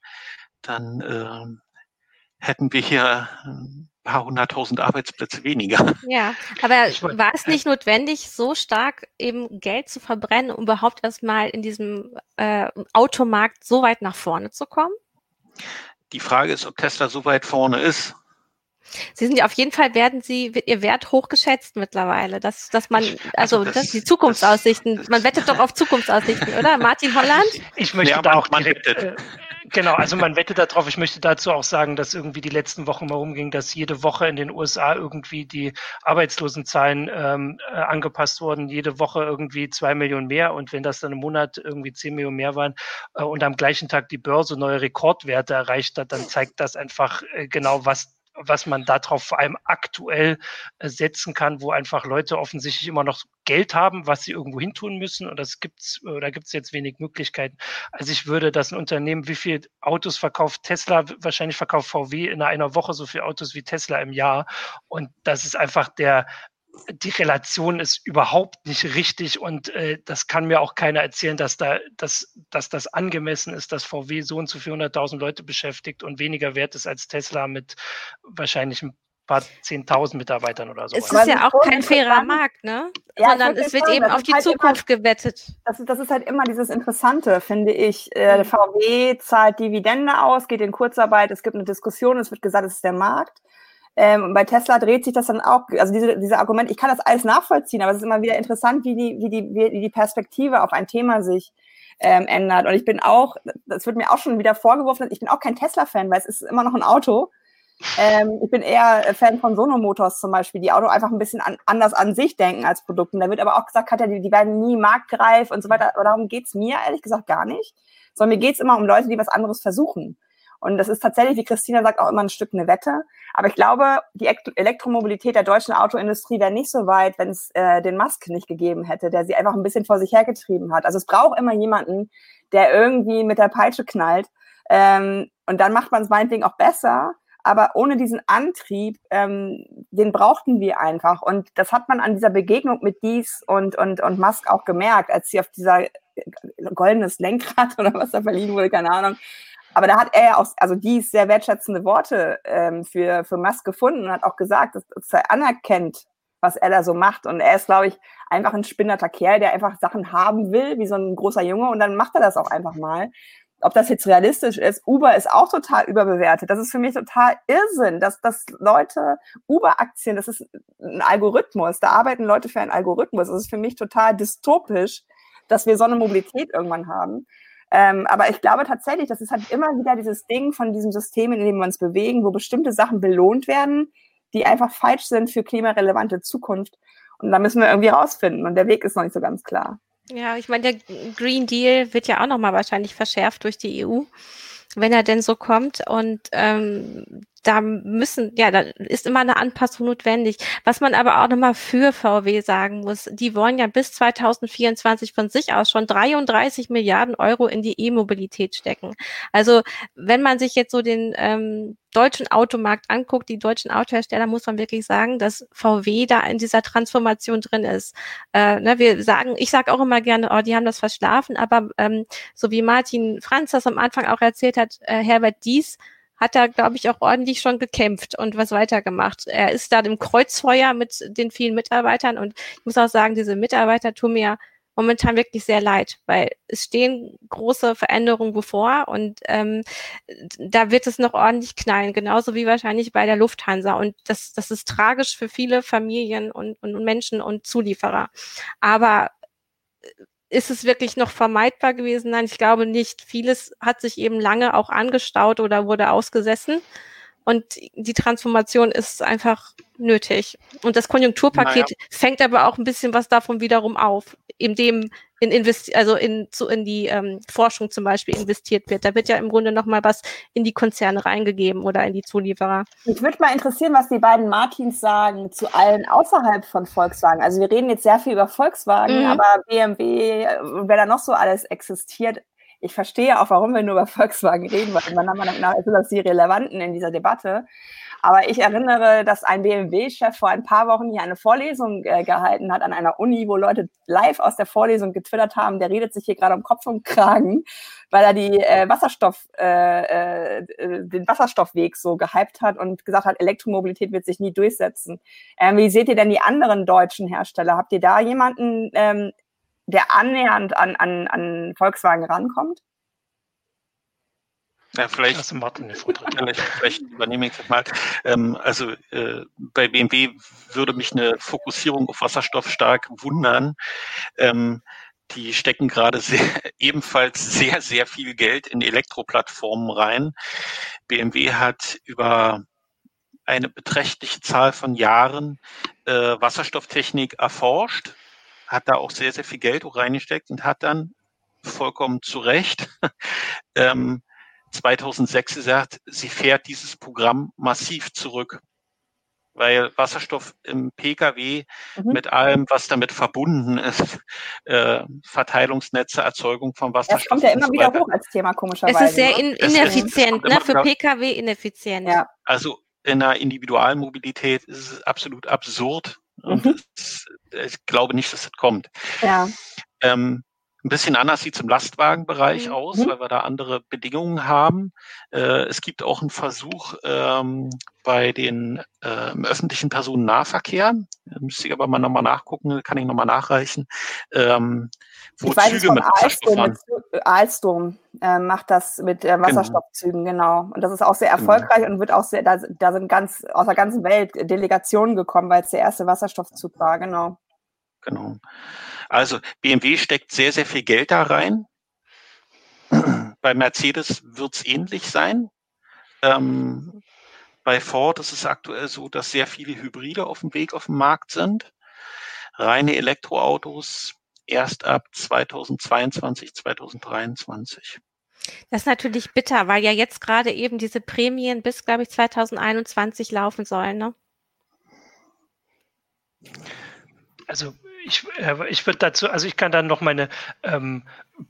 dann äh, hätten wir hier äh, paar hunderttausend Arbeitsplätze weniger. Ja, aber war es nicht notwendig, so stark eben Geld zu verbrennen, um überhaupt erstmal in diesem äh, Automarkt so weit nach vorne zu kommen? Die Frage ist, ob Tesla so weit vorne ist. Sie sind ja auf jeden Fall werden Sie, wird Ihr Wert hochgeschätzt mittlerweile, dass, dass man, also, also das, das, die Zukunftsaussichten, das, man wettet doch auf Zukunftsaussichten, oder? Martin Holland? Ich möchte ja, da auch direkt, äh, Genau, also man wettet darauf. Ich möchte dazu auch sagen, dass irgendwie die letzten Wochen mal rumging, dass jede Woche in den USA irgendwie die Arbeitslosenzahlen ähm, äh, angepasst wurden. Jede Woche irgendwie zwei Millionen mehr. Und wenn das dann im Monat irgendwie zehn Millionen mehr waren äh, und am gleichen Tag die Börse neue Rekordwerte erreicht hat, dann zeigt das einfach äh, genau, was was man darauf vor allem aktuell äh, setzen kann, wo einfach Leute offensichtlich immer noch Geld haben, was sie irgendwo hin tun müssen. Und das gibt's, da gibt es jetzt wenig Möglichkeiten. Also ich würde das ein Unternehmen, wie viel Autos verkauft Tesla, wahrscheinlich verkauft VW in einer Woche so viele Autos wie Tesla im Jahr. Und das ist einfach der, die Relation ist überhaupt nicht richtig und äh, das kann mir auch keiner erzählen, dass da, dass, dass das angemessen ist, dass VW so und so 400.000 Leute beschäftigt und weniger wert ist als Tesla mit wahrscheinlich ein paar 10.000 Mitarbeitern oder so. Es ist ja auch kein fairer Markt, ne? Ja, Sondern es wird eben auf die halt Zukunft immer, gewettet. Das, das, ist halt immer dieses Interessante, finde ich. Äh, mhm. VW zahlt Dividende aus, geht in Kurzarbeit, es gibt eine Diskussion, es wird gesagt, es ist der Markt. Ähm, bei Tesla dreht sich das dann auch, also diese, diese Argument, ich kann das alles nachvollziehen, aber es ist immer wieder interessant, wie die, wie die, wie die Perspektive auf ein Thema sich ähm, ändert. Und ich bin auch, das wird mir auch schon wieder vorgeworfen, ich bin auch kein Tesla-Fan, weil es ist immer noch ein Auto. Ähm, ich bin eher Fan von Sono Motors zum Beispiel, die Auto einfach ein bisschen an, anders an sich denken als Produkten. Da wird aber auch gesagt, Katja, die, die werden nie marktreif und so weiter. Aber darum geht's mir ehrlich gesagt gar nicht. Sondern mir geht's immer um Leute, die was anderes versuchen. Und das ist tatsächlich, wie Christina sagt, auch immer ein Stück eine Wette. Aber ich glaube, die Elektromobilität der deutschen Autoindustrie wäre nicht so weit, wenn es äh, den Musk nicht gegeben hätte, der sie einfach ein bisschen vor sich hergetrieben hat. Also es braucht immer jemanden, der irgendwie mit der Peitsche knallt. Ähm, und dann macht man es meinetwegen auch besser. Aber ohne diesen Antrieb, ähm, den brauchten wir einfach. Und das hat man an dieser Begegnung mit Dies und, und, und Musk auch gemerkt, als sie auf dieser äh, goldenes Lenkrad oder was da verliehen wurde, keine Ahnung, aber da hat er ja auch, also die sehr wertschätzende Worte ähm, für, für Musk gefunden und hat auch gesagt, dass, dass er anerkennt, was er da so macht. Und er ist, glaube ich, einfach ein spinnerter Kerl, der einfach Sachen haben will, wie so ein großer Junge, und dann macht er das auch einfach mal. Ob das jetzt realistisch ist, Uber ist auch total überbewertet. Das ist für mich total Irrsinn, dass, dass Leute Uber-Aktien, das ist ein Algorithmus, da arbeiten Leute für einen Algorithmus. Das ist für mich total dystopisch, dass wir so eine Mobilität irgendwann haben. Ähm, aber ich glaube tatsächlich, das ist halt immer wieder dieses Ding von diesem System, in dem wir uns bewegen, wo bestimmte Sachen belohnt werden, die einfach falsch sind für klimarelevante Zukunft. Und da müssen wir irgendwie rausfinden. Und der Weg ist noch nicht so ganz klar. Ja, ich meine, der Green Deal wird ja auch nochmal wahrscheinlich verschärft durch die EU, wenn er denn so kommt. Und ähm, da müssen, ja, da ist immer eine Anpassung notwendig. Was man aber auch nochmal für VW sagen muss, die wollen ja bis 2024 von sich aus schon 33 Milliarden Euro in die E-Mobilität stecken. Also wenn man sich jetzt so den ähm, deutschen Automarkt anguckt, die deutschen Autohersteller, muss man wirklich sagen, dass VW da in dieser Transformation drin ist. Äh, ne, wir sagen, ich sage auch immer gerne, oh, die haben das verschlafen, aber ähm, so wie Martin Franz das am Anfang auch erzählt hat, äh, Herbert Dies, hat er, glaube ich, auch ordentlich schon gekämpft und was weitergemacht. Er ist da im Kreuzfeuer mit den vielen Mitarbeitern und ich muss auch sagen, diese Mitarbeiter tun mir momentan wirklich sehr leid, weil es stehen große Veränderungen bevor und ähm, da wird es noch ordentlich knallen, genauso wie wahrscheinlich bei der Lufthansa. Und das, das ist tragisch für viele Familien und, und Menschen und Zulieferer. Aber ist es wirklich noch vermeidbar gewesen? Nein, ich glaube nicht. Vieles hat sich eben lange auch angestaut oder wurde ausgesessen. Und die Transformation ist einfach nötig. Und das Konjunkturpaket naja. fängt aber auch ein bisschen was davon wiederum auf, in dem in investi also in, zu, in die ähm, Forschung zum Beispiel investiert wird. Da wird ja im Grunde nochmal was in die Konzerne reingegeben oder in die Zulieferer. Mich würde mal interessieren, was die beiden Martins sagen zu allen außerhalb von Volkswagen. Also wir reden jetzt sehr viel über Volkswagen, mhm. aber BMW, äh, wer da noch so alles existiert, ich verstehe auch, warum wir nur über Volkswagen reden, weil meiner Meinung nach sind das die Relevanten in dieser Debatte. Aber ich erinnere, dass ein BMW-Chef vor ein paar Wochen hier eine Vorlesung äh, gehalten hat an einer Uni, wo Leute live aus der Vorlesung getwittert haben, der redet sich hier gerade um Kopf und Kragen, weil er die äh, Wasserstoff, äh, äh, den Wasserstoffweg so gehypt hat und gesagt hat, Elektromobilität wird sich nie durchsetzen. Ähm, wie seht ihr denn die anderen deutschen Hersteller? Habt ihr da jemanden, ähm, der annähernd an, an, an Volkswagen rankommt? Ja, vielleicht, Martin, vielleicht, vielleicht übernehme ich das mal. Ähm, also äh, bei BMW würde mich eine Fokussierung auf Wasserstoff stark wundern. Ähm, die stecken gerade sehr, ebenfalls sehr, sehr viel Geld in Elektroplattformen rein. BMW hat über eine beträchtliche Zahl von Jahren äh, Wasserstofftechnik erforscht, hat da auch sehr, sehr viel Geld reingesteckt und hat dann vollkommen zu Recht ähm, 2006 gesagt, sie fährt dieses Programm massiv zurück weil Wasserstoff im Pkw mhm. mit allem, was damit verbunden ist, äh, Verteilungsnetze, Erzeugung von Wasserstoff. Das kommt ja immer so wieder hoch als Thema, komischerweise. Es ist sehr ne? in, ineffizient, ne? für Pkw ineffizient. Ja. Also in der Individualmobilität ist es absolut absurd. Und mhm. es, ich glaube nicht, dass das kommt. Ja. Ähm, ein bisschen anders sieht es im Lastwagenbereich mhm. aus, weil wir da andere Bedingungen haben. Äh, es gibt auch einen Versuch ähm, bei den äh, im öffentlichen Personennahverkehr. Müsste ich aber mal nochmal nachgucken, kann ich nochmal nachreichen. Ähm, wo ich weiß Züge mit Alstom, mit Alstom äh, macht das mit äh, genau. Wasserstoffzügen, genau. genau. Und das ist auch sehr genau. erfolgreich genau. und wird auch sehr, da, da sind ganz aus der ganzen Welt Delegationen gekommen, weil es der erste Wasserstoffzug war, genau. Genau. Also BMW steckt sehr, sehr viel Geld da rein. bei Mercedes wird es ähnlich sein. Ähm, bei Ford ist es aktuell so, dass sehr viele Hybride auf dem Weg auf dem Markt sind. Reine Elektroautos erst ab 2022, 2023. Das ist natürlich bitter, weil ja jetzt gerade eben diese Prämien bis, glaube ich, 2021 laufen sollen. Ne? Also ich, ich würde dazu, also ich kann dann noch meine ähm,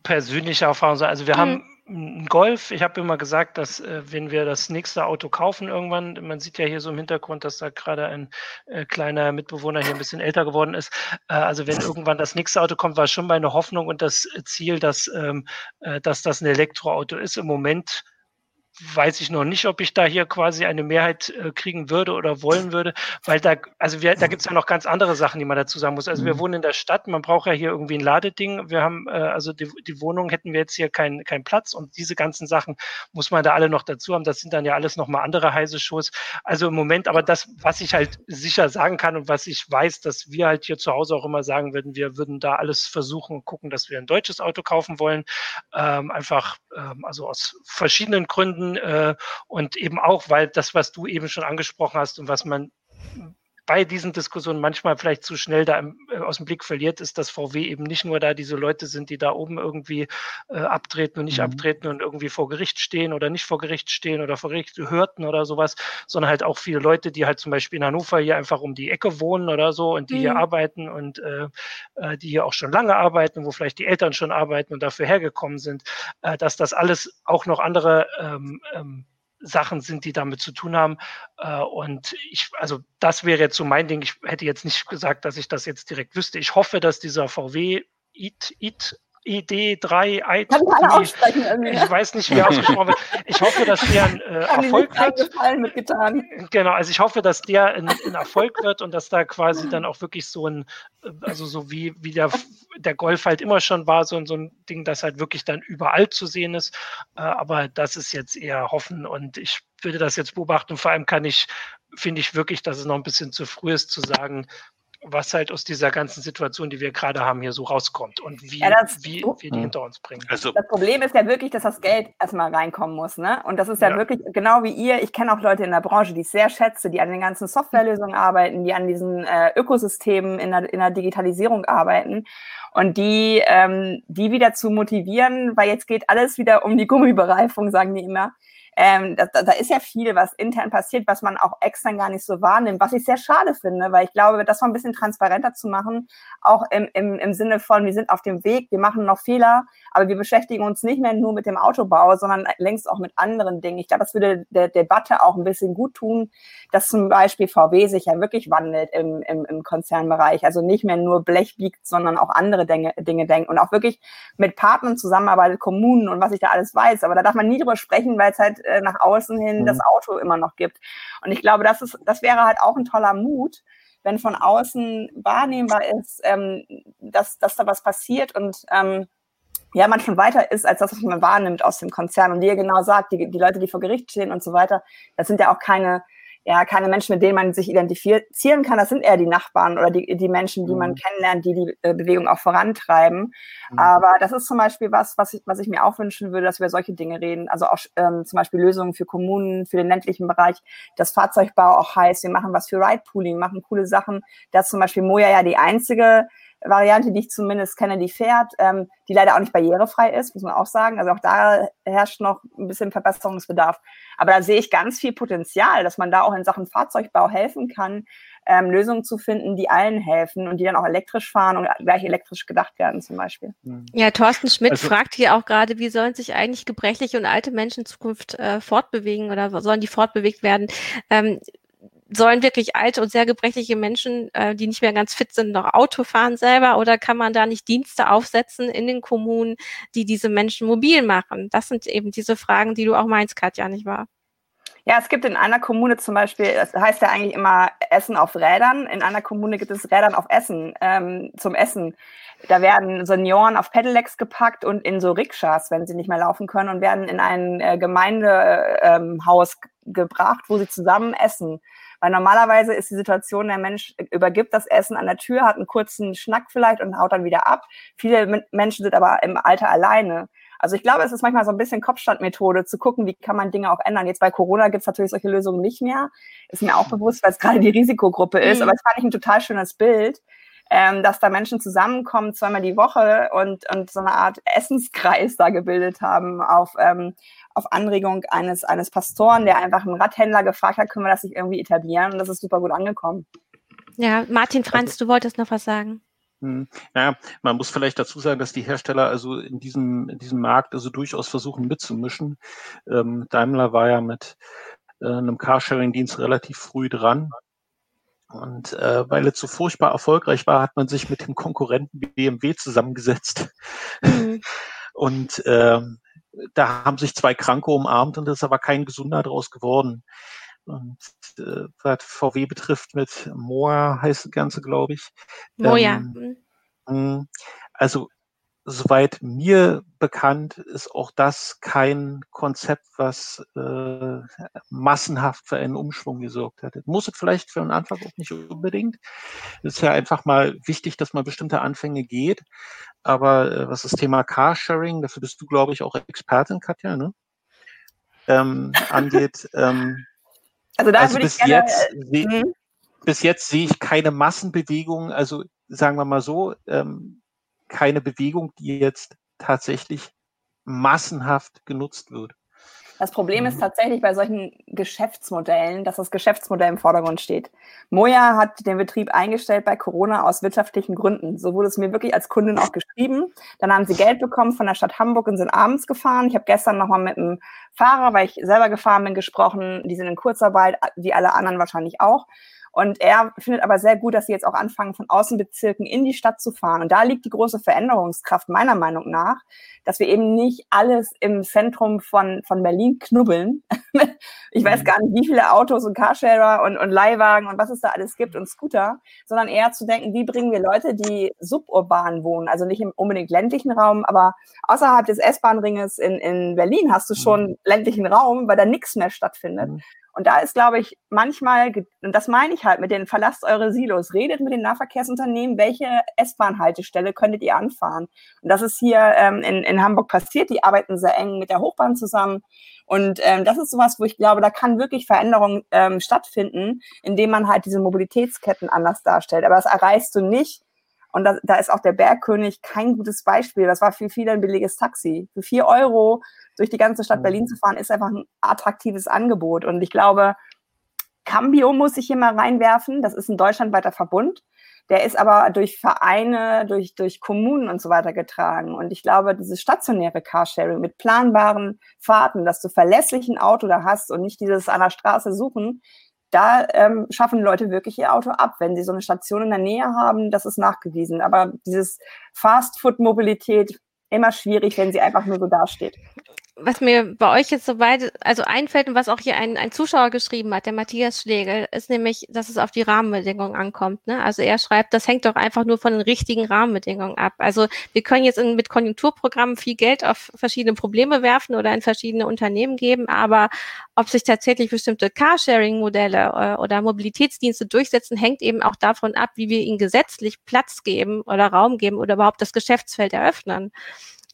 persönliche Erfahrung sagen. Also wir mhm. haben einen Golf. Ich habe immer gesagt, dass äh, wenn wir das nächste Auto kaufen irgendwann, man sieht ja hier so im Hintergrund, dass da gerade ein äh, kleiner Mitbewohner hier ein bisschen älter geworden ist. Äh, also wenn irgendwann das nächste Auto kommt, war schon meine Hoffnung und das Ziel, dass, ähm, äh, dass das ein Elektroauto ist. Im Moment weiß ich noch nicht, ob ich da hier quasi eine Mehrheit äh, kriegen würde oder wollen würde, weil da, also wir, da gibt es ja noch ganz andere Sachen, die man dazu sagen muss. Also wir mhm. wohnen in der Stadt, man braucht ja hier irgendwie ein Ladeding. Wir haben, äh, also die, die Wohnung hätten wir jetzt hier keinen keinen Platz und diese ganzen Sachen muss man da alle noch dazu haben. Das sind dann ja alles nochmal andere heiße Shows. Also im Moment, aber das, was ich halt sicher sagen kann und was ich weiß, dass wir halt hier zu Hause auch immer sagen würden, wir würden da alles versuchen und gucken, dass wir ein deutsches Auto kaufen wollen. Ähm, einfach, ähm, also aus verschiedenen Gründen und eben auch, weil das, was du eben schon angesprochen hast und was man bei diesen Diskussionen manchmal vielleicht zu schnell da im, äh, aus dem Blick verliert, ist, dass VW eben nicht nur da diese Leute sind, die da oben irgendwie äh, abtreten und nicht mhm. abtreten und irgendwie vor Gericht stehen oder nicht vor Gericht stehen oder vor Gericht hörten oder sowas, sondern halt auch viele Leute, die halt zum Beispiel in Hannover hier einfach um die Ecke wohnen oder so und die mhm. hier arbeiten und äh, äh, die hier auch schon lange arbeiten, wo vielleicht die Eltern schon arbeiten und dafür hergekommen sind, äh, dass das alles auch noch andere ähm, ähm, Sachen sind, die damit zu tun haben. Äh, und ich, also das wäre jetzt so mein Ding. Ich hätte jetzt nicht gesagt, dass ich das jetzt direkt wüsste. Ich hoffe, dass dieser VW IT, IT ID3, IT, ich ne? weiß nicht, wie ausgesprochen wird. Ich hoffe, dass der ein äh, Erfolg wird. Mitgetan. Genau, also ich hoffe, dass der ein, ein, Erfolg wird und dass da quasi dann auch wirklich so ein, äh, also so wie, wie der, der Golf halt immer schon war, so, so ein Ding, das halt wirklich dann überall zu sehen ist. Äh, aber das ist jetzt eher hoffen und ich würde das jetzt beobachten vor allem kann ich finde ich wirklich, dass es noch ein bisschen zu früh ist zu sagen, was halt aus dieser ganzen Situation, die wir gerade haben, hier so rauskommt und wie, ja, das, wie wir die hinter uns bringen. Also, das Problem ist ja wirklich, dass das Geld erstmal reinkommen muss. Ne? Und das ist ja, ja. wirklich, genau wie ihr, ich kenne auch Leute in der Branche, die ich sehr schätze, die an den ganzen Softwarelösungen arbeiten, die an diesen äh, Ökosystemen in der, in der Digitalisierung arbeiten und die, ähm, die wieder zu motivieren, weil jetzt geht alles wieder um die Gummibereifung, sagen die immer. Ähm, da, da ist ja viel, was intern passiert, was man auch extern gar nicht so wahrnimmt, was ich sehr schade finde, weil ich glaube, das mal ein bisschen transparenter zu machen, auch im, im, im Sinne von, wir sind auf dem Weg, wir machen noch Fehler, aber wir beschäftigen uns nicht mehr nur mit dem Autobau, sondern längst auch mit anderen Dingen. Ich glaube, das würde der Debatte auch ein bisschen gut tun, dass zum Beispiel VW sich ja wirklich wandelt im, im, im Konzernbereich, also nicht mehr nur Blech biegt, sondern auch andere Dinge, Dinge denkt und auch wirklich mit Partnern zusammenarbeitet, Kommunen und was ich da alles weiß. Aber da darf man nie drüber sprechen, weil es halt äh, nach außen hin mhm. das Auto immer noch gibt. Und ich glaube, das ist, das wäre halt auch ein toller Mut, wenn von außen wahrnehmbar ist, ähm, dass, dass da was passiert und ähm, ja, man schon weiter ist, als das, was man wahrnimmt aus dem Konzern. Und wie ihr genau sagt, die, die Leute, die vor Gericht stehen und so weiter, das sind ja auch keine ja keine Menschen, mit denen man sich identifizieren kann. Das sind eher die Nachbarn oder die, die Menschen, die man mhm. kennenlernt, die die äh, Bewegung auch vorantreiben. Mhm. Aber das ist zum Beispiel was, was ich, was ich mir auch wünschen würde, dass wir über solche Dinge reden. Also auch ähm, zum Beispiel Lösungen für Kommunen, für den ländlichen Bereich, das Fahrzeugbau auch heißt, wir machen was für Ride-Pooling, machen coole Sachen. Da ist zum Beispiel Moja ja die einzige Variante, die ich zumindest kenne, die fährt, ähm, die leider auch nicht barrierefrei ist, muss man auch sagen. Also auch da herrscht noch ein bisschen Verbesserungsbedarf. Aber da sehe ich ganz viel Potenzial, dass man da auch in Sachen Fahrzeugbau helfen kann, ähm, Lösungen zu finden, die allen helfen und die dann auch elektrisch fahren und gleich elektrisch gedacht werden zum Beispiel. Hm. Ja, Thorsten Schmidt also, fragt hier auch gerade, wie sollen sich eigentlich gebrechliche und alte Menschen in Zukunft äh, fortbewegen oder sollen die fortbewegt werden? Ähm, sollen wirklich alte und sehr gebrechliche Menschen, äh, die nicht mehr ganz fit sind, noch Auto fahren selber oder kann man da nicht Dienste aufsetzen in den Kommunen, die diese Menschen mobil machen? Das sind eben diese Fragen, die du auch meinst, Katja, nicht wahr? Ja, es gibt in einer Kommune zum Beispiel, das heißt ja eigentlich immer Essen auf Rädern. In einer Kommune gibt es Rädern auf Essen, ähm, zum Essen. Da werden Senioren auf Pedelecs gepackt und in so Rikschas, wenn sie nicht mehr laufen können, und werden in ein äh, Gemeindehaus ähm, gebracht, wo sie zusammen essen. Weil normalerweise ist die Situation, der Mensch übergibt das Essen an der Tür, hat einen kurzen Schnack vielleicht und haut dann wieder ab. Viele Menschen sind aber im Alter alleine. Also ich glaube, es ist manchmal so ein bisschen Kopfstandmethode zu gucken, wie kann man Dinge auch ändern. Jetzt bei Corona gibt es natürlich solche Lösungen nicht mehr. Ist mir auch bewusst, weil es gerade die Risikogruppe ist. Mhm. Aber es fand ich ein total schönes Bild, ähm, dass da Menschen zusammenkommen, zweimal die Woche und, und so eine Art Essenskreis da gebildet haben auf, ähm, auf Anregung eines, eines Pastoren, der einfach einen Radhändler gefragt hat, können wir das nicht irgendwie etablieren? Und das ist super gut angekommen. Ja, Martin Franz, also, du wolltest noch was sagen. Hm. Naja, man muss vielleicht dazu sagen, dass die Hersteller also in diesem, in diesem Markt also durchaus versuchen mitzumischen. Ähm, Daimler war ja mit äh, einem Carsharing-Dienst relativ früh dran. Und äh, weil es so furchtbar erfolgreich war, hat man sich mit dem Konkurrenten BMW zusammengesetzt. Mhm. Und äh, da haben sich zwei Kranke umarmt und es ist aber kein Gesunder daraus geworden. Und äh, was VW betrifft mit Moa heißt das Ganze, glaube ich. Moja. Ähm, mhm. also soweit mir bekannt ist auch das kein Konzept, was äh, massenhaft für einen Umschwung gesorgt hat. Muss es vielleicht für einen Anfang auch nicht unbedingt. Es ist ja einfach mal wichtig, dass man bestimmte Anfänge geht. Aber äh, was das Thema Carsharing, dafür bist du, glaube ich, auch Expertin, Katja, ne? Ähm, angeht, ähm, also, da also bis, gerne, jetzt, äh, hm? bis jetzt sehe ich keine Massenbewegung, also sagen wir mal so, ähm, keine Bewegung, die jetzt tatsächlich massenhaft genutzt wird. Das Problem ist mhm. tatsächlich bei solchen Geschäftsmodellen, dass das Geschäftsmodell im Vordergrund steht. Moja hat den Betrieb eingestellt bei Corona aus wirtschaftlichen Gründen. So wurde es mir wirklich als Kundin auch geschrieben. Dann haben sie Geld bekommen von der Stadt Hamburg und sind abends gefahren. Ich habe gestern nochmal mit einem Fahrer, weil ich selber gefahren bin, gesprochen. Die sind in Kurzarbeit, wie alle anderen wahrscheinlich auch. Und er findet aber sehr gut, dass sie jetzt auch anfangen, von Außenbezirken in die Stadt zu fahren. Und da liegt die große Veränderungskraft meiner Meinung nach, dass wir eben nicht alles im Zentrum von, von Berlin knubbeln. ich weiß mhm. gar nicht, wie viele Autos und Carsharer und, und Leihwagen und was es da alles gibt und Scooter, sondern eher zu denken, wie bringen wir Leute, die suburban wohnen, also nicht im unbedingt ländlichen Raum, aber außerhalb des S-Bahn-Ringes in, in Berlin hast du schon mhm. ländlichen Raum, weil da nichts mehr stattfindet. Und da ist, glaube ich, manchmal, und das meine ich halt mit den verlasst eure Silos, redet mit den Nahverkehrsunternehmen, welche S-Bahn-Haltestelle könntet ihr anfahren. Und das ist hier ähm, in, in Hamburg passiert. Die arbeiten sehr eng mit der Hochbahn zusammen. Und ähm, das ist sowas, wo ich glaube, da kann wirklich Veränderung ähm, stattfinden, indem man halt diese Mobilitätsketten anders darstellt. Aber das erreichst du nicht, und da, da ist auch der Bergkönig kein gutes Beispiel. Das war für viele ein billiges Taxi. Für vier Euro durch die ganze Stadt Berlin zu fahren, ist einfach ein attraktives Angebot. Und ich glaube, Cambio muss ich hier mal reinwerfen. Das ist ein deutschlandweiter Verbund. Der ist aber durch Vereine, durch, durch Kommunen und so weiter getragen. Und ich glaube, dieses stationäre Carsharing mit planbaren Fahrten, dass du verlässlich ein Auto da hast und nicht dieses an der Straße suchen, da ähm, schaffen Leute wirklich ihr Auto ab, wenn sie so eine Station in der Nähe haben, das ist nachgewiesen. Aber dieses Fast-Food-Mobilität immer schwierig, wenn sie einfach nur so dasteht was mir bei euch jetzt so weit, also einfällt und was auch hier ein, ein Zuschauer geschrieben hat, der Matthias Schlegel, ist nämlich, dass es auf die Rahmenbedingungen ankommt. Ne? Also er schreibt, das hängt doch einfach nur von den richtigen Rahmenbedingungen ab. Also wir können jetzt in, mit Konjunkturprogrammen viel Geld auf verschiedene Probleme werfen oder in verschiedene Unternehmen geben, aber ob sich tatsächlich bestimmte Carsharing-Modelle äh, oder Mobilitätsdienste durchsetzen, hängt eben auch davon ab, wie wir ihnen gesetzlich Platz geben oder Raum geben oder überhaupt das Geschäftsfeld eröffnen.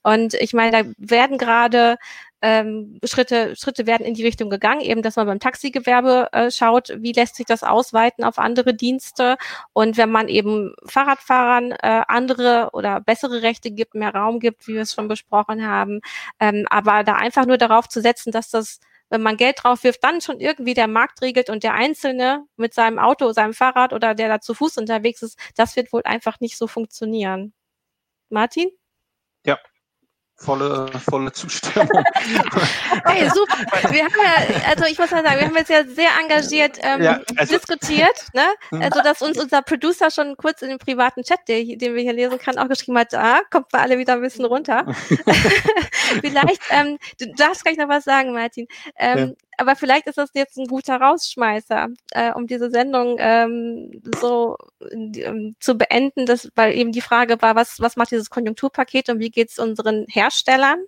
Und ich meine, da werden gerade ähm, Schritte, Schritte werden in die Richtung gegangen, eben, dass man beim Taxigewerbe äh, schaut, wie lässt sich das ausweiten auf andere Dienste. Und wenn man eben Fahrradfahrern äh, andere oder bessere Rechte gibt, mehr Raum gibt, wie wir es schon besprochen haben, ähm, aber da einfach nur darauf zu setzen, dass das wenn man Geld drauf wirft, dann schon irgendwie der Markt regelt und der Einzelne mit seinem Auto, seinem Fahrrad oder der da zu Fuß unterwegs ist, das wird wohl einfach nicht so funktionieren. Martin? Ja, volle, volle Zustimmung. hey, super. Wir haben ja, also ich muss mal sagen, wir haben jetzt ja sehr engagiert ähm, ja, also, diskutiert, ne? Mhm. Also dass uns unser Producer schon kurz in den privaten Chat, der, den wir hier lesen können, auch geschrieben hat, ah, kommt mal alle wieder ein bisschen runter. Vielleicht, ähm, du darfst gleich noch was sagen, Martin. Ähm, aber vielleicht ist das jetzt ein guter Rausschmeißer, äh, um diese Sendung ähm, so ähm, zu beenden, dass, weil eben die Frage war, was, was macht dieses Konjunkturpaket und wie geht es unseren Herstellern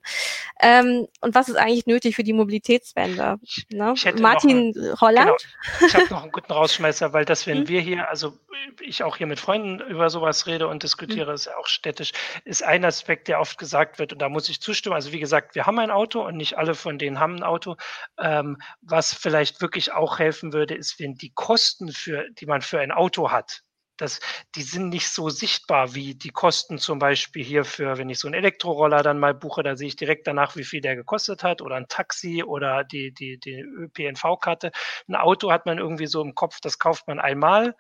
ähm, und was ist eigentlich nötig für die Mobilitätswende? Ne? Martin einen, Holland? Genau, ich habe noch einen guten Rausschmeißer, weil das, wenn hm? wir hier, also ich auch hier mit Freunden über sowas rede und diskutiere, hm. ist ja auch städtisch, ist ein Aspekt, der oft gesagt wird und da muss ich zustimmen. Also wie gesagt, wir haben ein Auto und nicht alle von denen haben ein Auto. Ähm, was vielleicht wirklich auch helfen würde, ist, wenn die Kosten, für, die man für ein Auto hat, das, die sind nicht so sichtbar wie die Kosten zum Beispiel hier für, wenn ich so einen Elektroroller dann mal buche, da sehe ich direkt danach, wie viel der gekostet hat oder ein Taxi oder die, die, die ÖPNV-Karte. Ein Auto hat man irgendwie so im Kopf, das kauft man einmal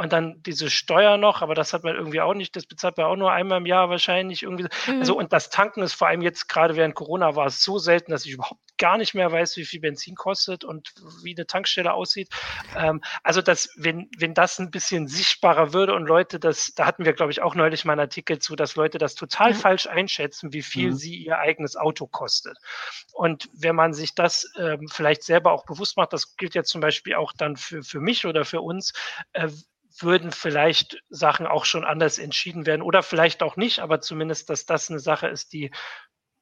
und dann diese Steuer noch, aber das hat man irgendwie auch nicht, das bezahlt man auch nur einmal im Jahr wahrscheinlich irgendwie. Also, mhm. Also und das Tanken ist vor allem jetzt gerade während Corona war es so selten, dass ich überhaupt gar nicht mehr weiß, wie viel Benzin kostet und wie eine Tankstelle aussieht. Ähm, also dass, wenn, wenn das ein bisschen sichtbarer würde und Leute das, da hatten wir, glaube ich, auch neulich mal einen Artikel zu, dass Leute das total ja. falsch einschätzen, wie viel mhm. sie ihr eigenes Auto kostet. Und wenn man sich das ähm, vielleicht selber auch bewusst macht, das gilt ja zum Beispiel auch dann für, für mich oder für uns, äh, würden vielleicht Sachen auch schon anders entschieden werden oder vielleicht auch nicht, aber zumindest, dass das eine Sache ist, die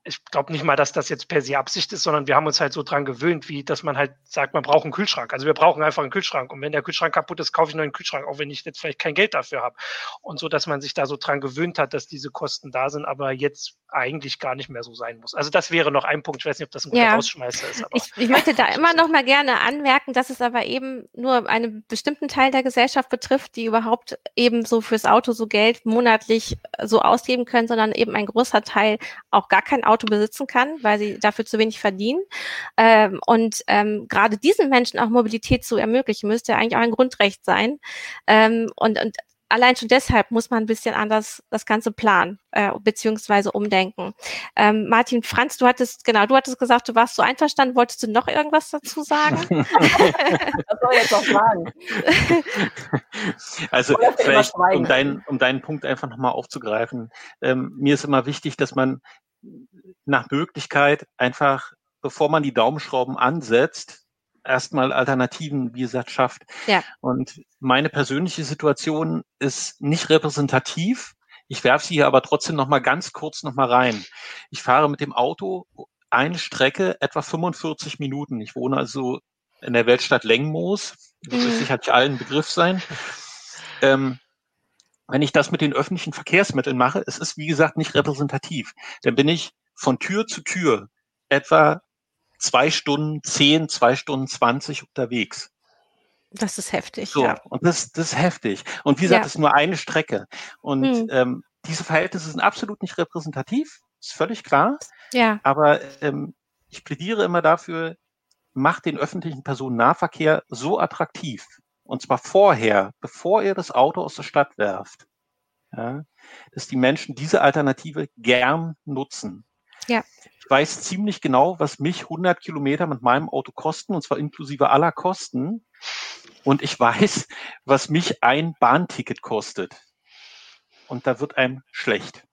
ich glaube nicht mal, dass das jetzt per se Absicht ist, sondern wir haben uns halt so dran gewöhnt, wie dass man halt sagt, man braucht einen Kühlschrank. Also wir brauchen einfach einen Kühlschrank. Und wenn der Kühlschrank kaputt ist, kaufe ich einen neuen Kühlschrank, auch wenn ich jetzt vielleicht kein Geld dafür habe. Und so, dass man sich da so dran gewöhnt hat, dass diese Kosten da sind, aber jetzt eigentlich gar nicht mehr so sein muss. Also das wäre noch ein Punkt. Ich weiß nicht, ob das ein guter ja. Rausschmeißer ist. Ich, ich, möchte da immer noch mal gerne anmerken, dass es aber eben nur einen bestimmten Teil der Gesellschaft betrifft, die überhaupt eben so fürs Auto so Geld monatlich so ausgeben können, sondern eben ein großer Teil auch gar kein Auto besitzen kann, weil sie dafür zu wenig verdienen. Ähm, und ähm, gerade diesen Menschen auch Mobilität zu ermöglichen, müsste eigentlich auch ein Grundrecht sein. Ähm, und, und allein schon deshalb muss man ein bisschen anders das Ganze planen äh, beziehungsweise umdenken. Ähm, Martin Franz, du hattest genau, du hattest gesagt, du warst so einverstanden. Wolltest du noch irgendwas dazu sagen? Was soll ich jetzt noch sagen? Also vielleicht um deinen, um deinen Punkt einfach nochmal aufzugreifen. Ähm, mir ist immer wichtig, dass man nach Möglichkeit einfach, bevor man die Daumenschrauben ansetzt, erstmal Alternativen, wie gesagt, schafft. Ja. Und meine persönliche Situation ist nicht repräsentativ. Ich werfe sie hier aber trotzdem noch mal ganz kurz noch mal rein. Ich fahre mit dem Auto eine Strecke etwa 45 Minuten. Ich wohne also in der Weltstadt Lengmoos. Das wird mhm. sicherlich allen Begriff sein. Ähm, wenn ich das mit den öffentlichen Verkehrsmitteln mache, es ist wie gesagt nicht repräsentativ. Dann bin ich von Tür zu Tür etwa zwei Stunden zehn, zwei Stunden zwanzig unterwegs. Das ist heftig. So, ja. und das, das ist heftig. Und wie gesagt, ja. das ist nur eine Strecke. Und hm. ähm, diese Verhältnisse sind absolut nicht repräsentativ, ist völlig klar. Ja. Aber ähm, ich plädiere immer dafür, macht den öffentlichen Personennahverkehr so attraktiv. Und zwar vorher, bevor ihr das Auto aus der Stadt werft. Ja, dass die Menschen diese Alternative gern nutzen. Ja. Ich weiß ziemlich genau, was mich 100 Kilometer mit meinem Auto kosten, und zwar inklusive aller Kosten. Und ich weiß, was mich ein Bahnticket kostet. Und da wird einem schlecht.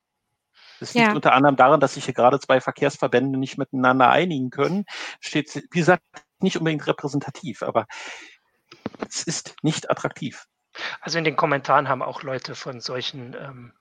Das liegt ja. unter anderem daran, dass sich hier gerade zwei Verkehrsverbände nicht miteinander einigen können. Steht, wie gesagt, nicht unbedingt repräsentativ, aber es ist nicht attraktiv. Also in den Kommentaren haben auch Leute von solchen ähm,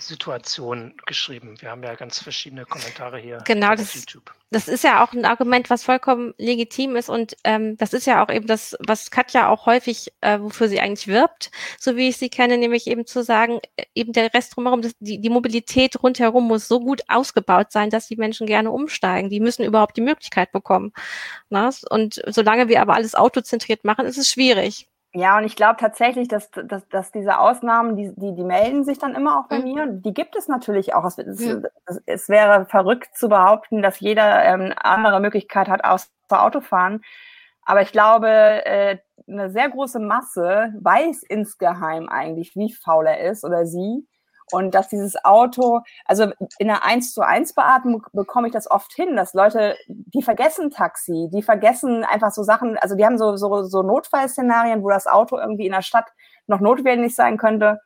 Situation geschrieben. Wir haben ja ganz verschiedene Kommentare hier genau, auf YouTube. Das ist ja auch ein Argument, was vollkommen legitim ist und ähm, das ist ja auch eben das, was Katja auch häufig, äh, wofür sie eigentlich wirbt, so wie ich sie kenne, nämlich eben zu sagen, äh, eben der Rest drumherum, das, die, die Mobilität rundherum muss so gut ausgebaut sein, dass die Menschen gerne umsteigen. Die müssen überhaupt die Möglichkeit bekommen. Na? Und solange wir aber alles autozentriert machen, ist es schwierig. Ja, und ich glaube tatsächlich, dass, dass, dass diese Ausnahmen, die, die, die melden sich dann immer auch bei mhm. mir. Die gibt es natürlich auch. Es, mhm. es, es wäre verrückt zu behaupten, dass jeder ähm, andere Möglichkeit hat, außer Autofahren. Aber ich glaube, äh, eine sehr große Masse weiß insgeheim eigentlich, wie faul er ist oder sie. Und dass dieses Auto, also in der 1 zu 1 Beatmung bekomme ich das oft hin, dass Leute, die vergessen Taxi, die vergessen einfach so Sachen, also die haben so, so, so Notfallszenarien, wo das Auto irgendwie in der Stadt noch notwendig sein könnte.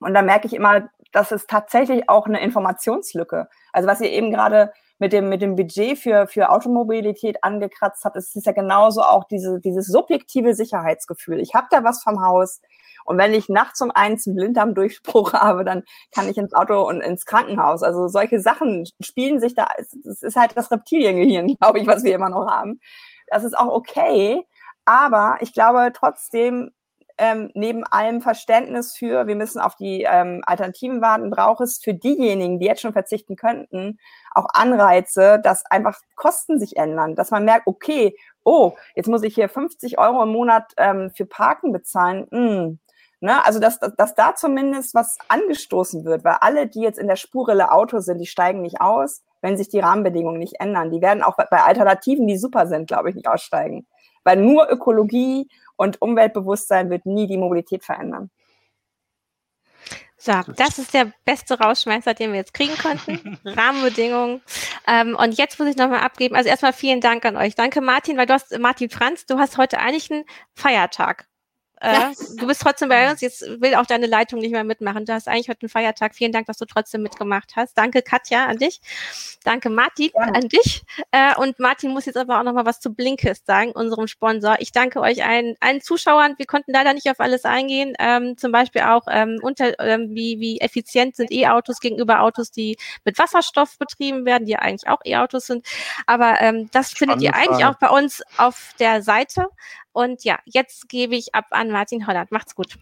Und da merke ich immer, das ist tatsächlich auch eine Informationslücke. Also was ihr eben gerade mit dem, mit dem Budget für, für Automobilität angekratzt habt, ist, ist ja genauso auch diese, dieses subjektive Sicherheitsgefühl. Ich habe da was vom Haus, und wenn ich nachts um eins einen Blinddarmdurchbruch habe, dann kann ich ins Auto und ins Krankenhaus. Also solche Sachen spielen sich da, es ist halt das Reptiliengehirn, glaube ich, was wir immer noch haben. Das ist auch okay. Aber ich glaube trotzdem, ähm, neben allem Verständnis für, wir müssen auf die ähm, Alternativen warten, braucht es für diejenigen, die jetzt schon verzichten könnten, auch Anreize, dass einfach Kosten sich ändern, dass man merkt, okay, oh, jetzt muss ich hier 50 Euro im Monat ähm, für Parken bezahlen. Hm, Ne? Also, dass, dass da zumindest was angestoßen wird, weil alle, die jetzt in der Spurrille Auto sind, die steigen nicht aus, wenn sich die Rahmenbedingungen nicht ändern. Die werden auch bei Alternativen, die super sind, glaube ich, nicht aussteigen. Weil nur Ökologie und Umweltbewusstsein wird nie die Mobilität verändern. So, das ist der beste Rausschmeißer, den wir jetzt kriegen konnten. Rahmenbedingungen. Ähm, und jetzt muss ich nochmal abgeben. Also erstmal vielen Dank an euch. Danke, Martin, weil du hast, Martin Franz, du hast heute eigentlich einen Feiertag. Äh, du bist trotzdem bei uns. Jetzt will auch deine Leitung nicht mehr mitmachen. Du hast eigentlich heute einen Feiertag. Vielen Dank, dass du trotzdem mitgemacht hast. Danke, Katja, an dich. Danke, Martin, ja. an dich. Äh, und Martin muss jetzt aber auch noch mal was zu Blinkist sagen, unserem Sponsor. Ich danke euch allen, allen Zuschauern. Wir konnten leider nicht auf alles eingehen. Ähm, zum Beispiel auch, ähm, unter, ähm, wie, wie effizient sind E-Autos gegenüber Autos, die mit Wasserstoff betrieben werden, die ja eigentlich auch E-Autos sind. Aber ähm, das Spannende findet ihr eigentlich Frage. auch bei uns auf der Seite. Und ja, jetzt gebe ich ab an Martin Holland. Macht's gut.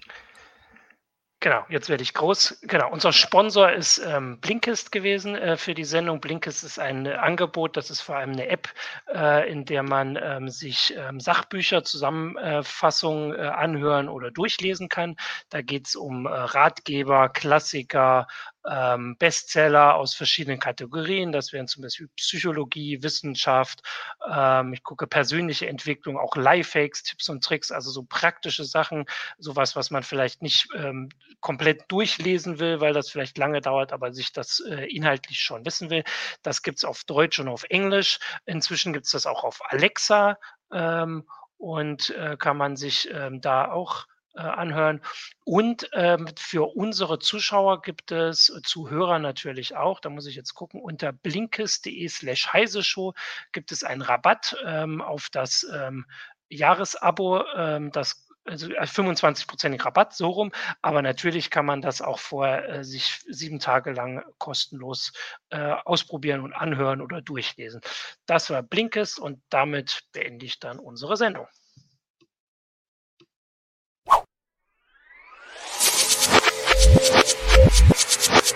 Genau, jetzt werde ich groß. Genau, unser Sponsor ist ähm, Blinkist gewesen äh, für die Sendung. Blinkist ist ein Angebot, das ist vor allem eine App, äh, in der man ähm, sich ähm, Sachbücher, Zusammenfassungen äh, anhören oder durchlesen kann. Da geht es um äh, Ratgeber, Klassiker, ähm, Bestseller aus verschiedenen Kategorien. Das wären zum Beispiel Psychologie, Wissenschaft. Ähm, ich gucke persönliche Entwicklung, auch Lifehacks, Tipps und Tricks, also so praktische Sachen, sowas, was man vielleicht nicht ähm, komplett durchlesen will, weil das vielleicht lange dauert, aber sich das äh, inhaltlich schon wissen will. Das gibt's auf Deutsch und auf Englisch. Inzwischen gibt's das auch auf Alexa ähm, und äh, kann man sich ähm, da auch anhören. Und ähm, für unsere Zuschauer gibt es, äh, Zuhörer natürlich auch, da muss ich jetzt gucken, unter blinkes.de slash heise show gibt es einen Rabatt ähm, auf das ähm, Jahresabo, ähm, das also 25% äh, Rabatt, so rum. Aber natürlich kann man das auch vorher äh, sich sieben Tage lang kostenlos äh, ausprobieren und anhören oder durchlesen. Das war Blinkes und damit beende ich dann unsere Sendung.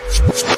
嗯。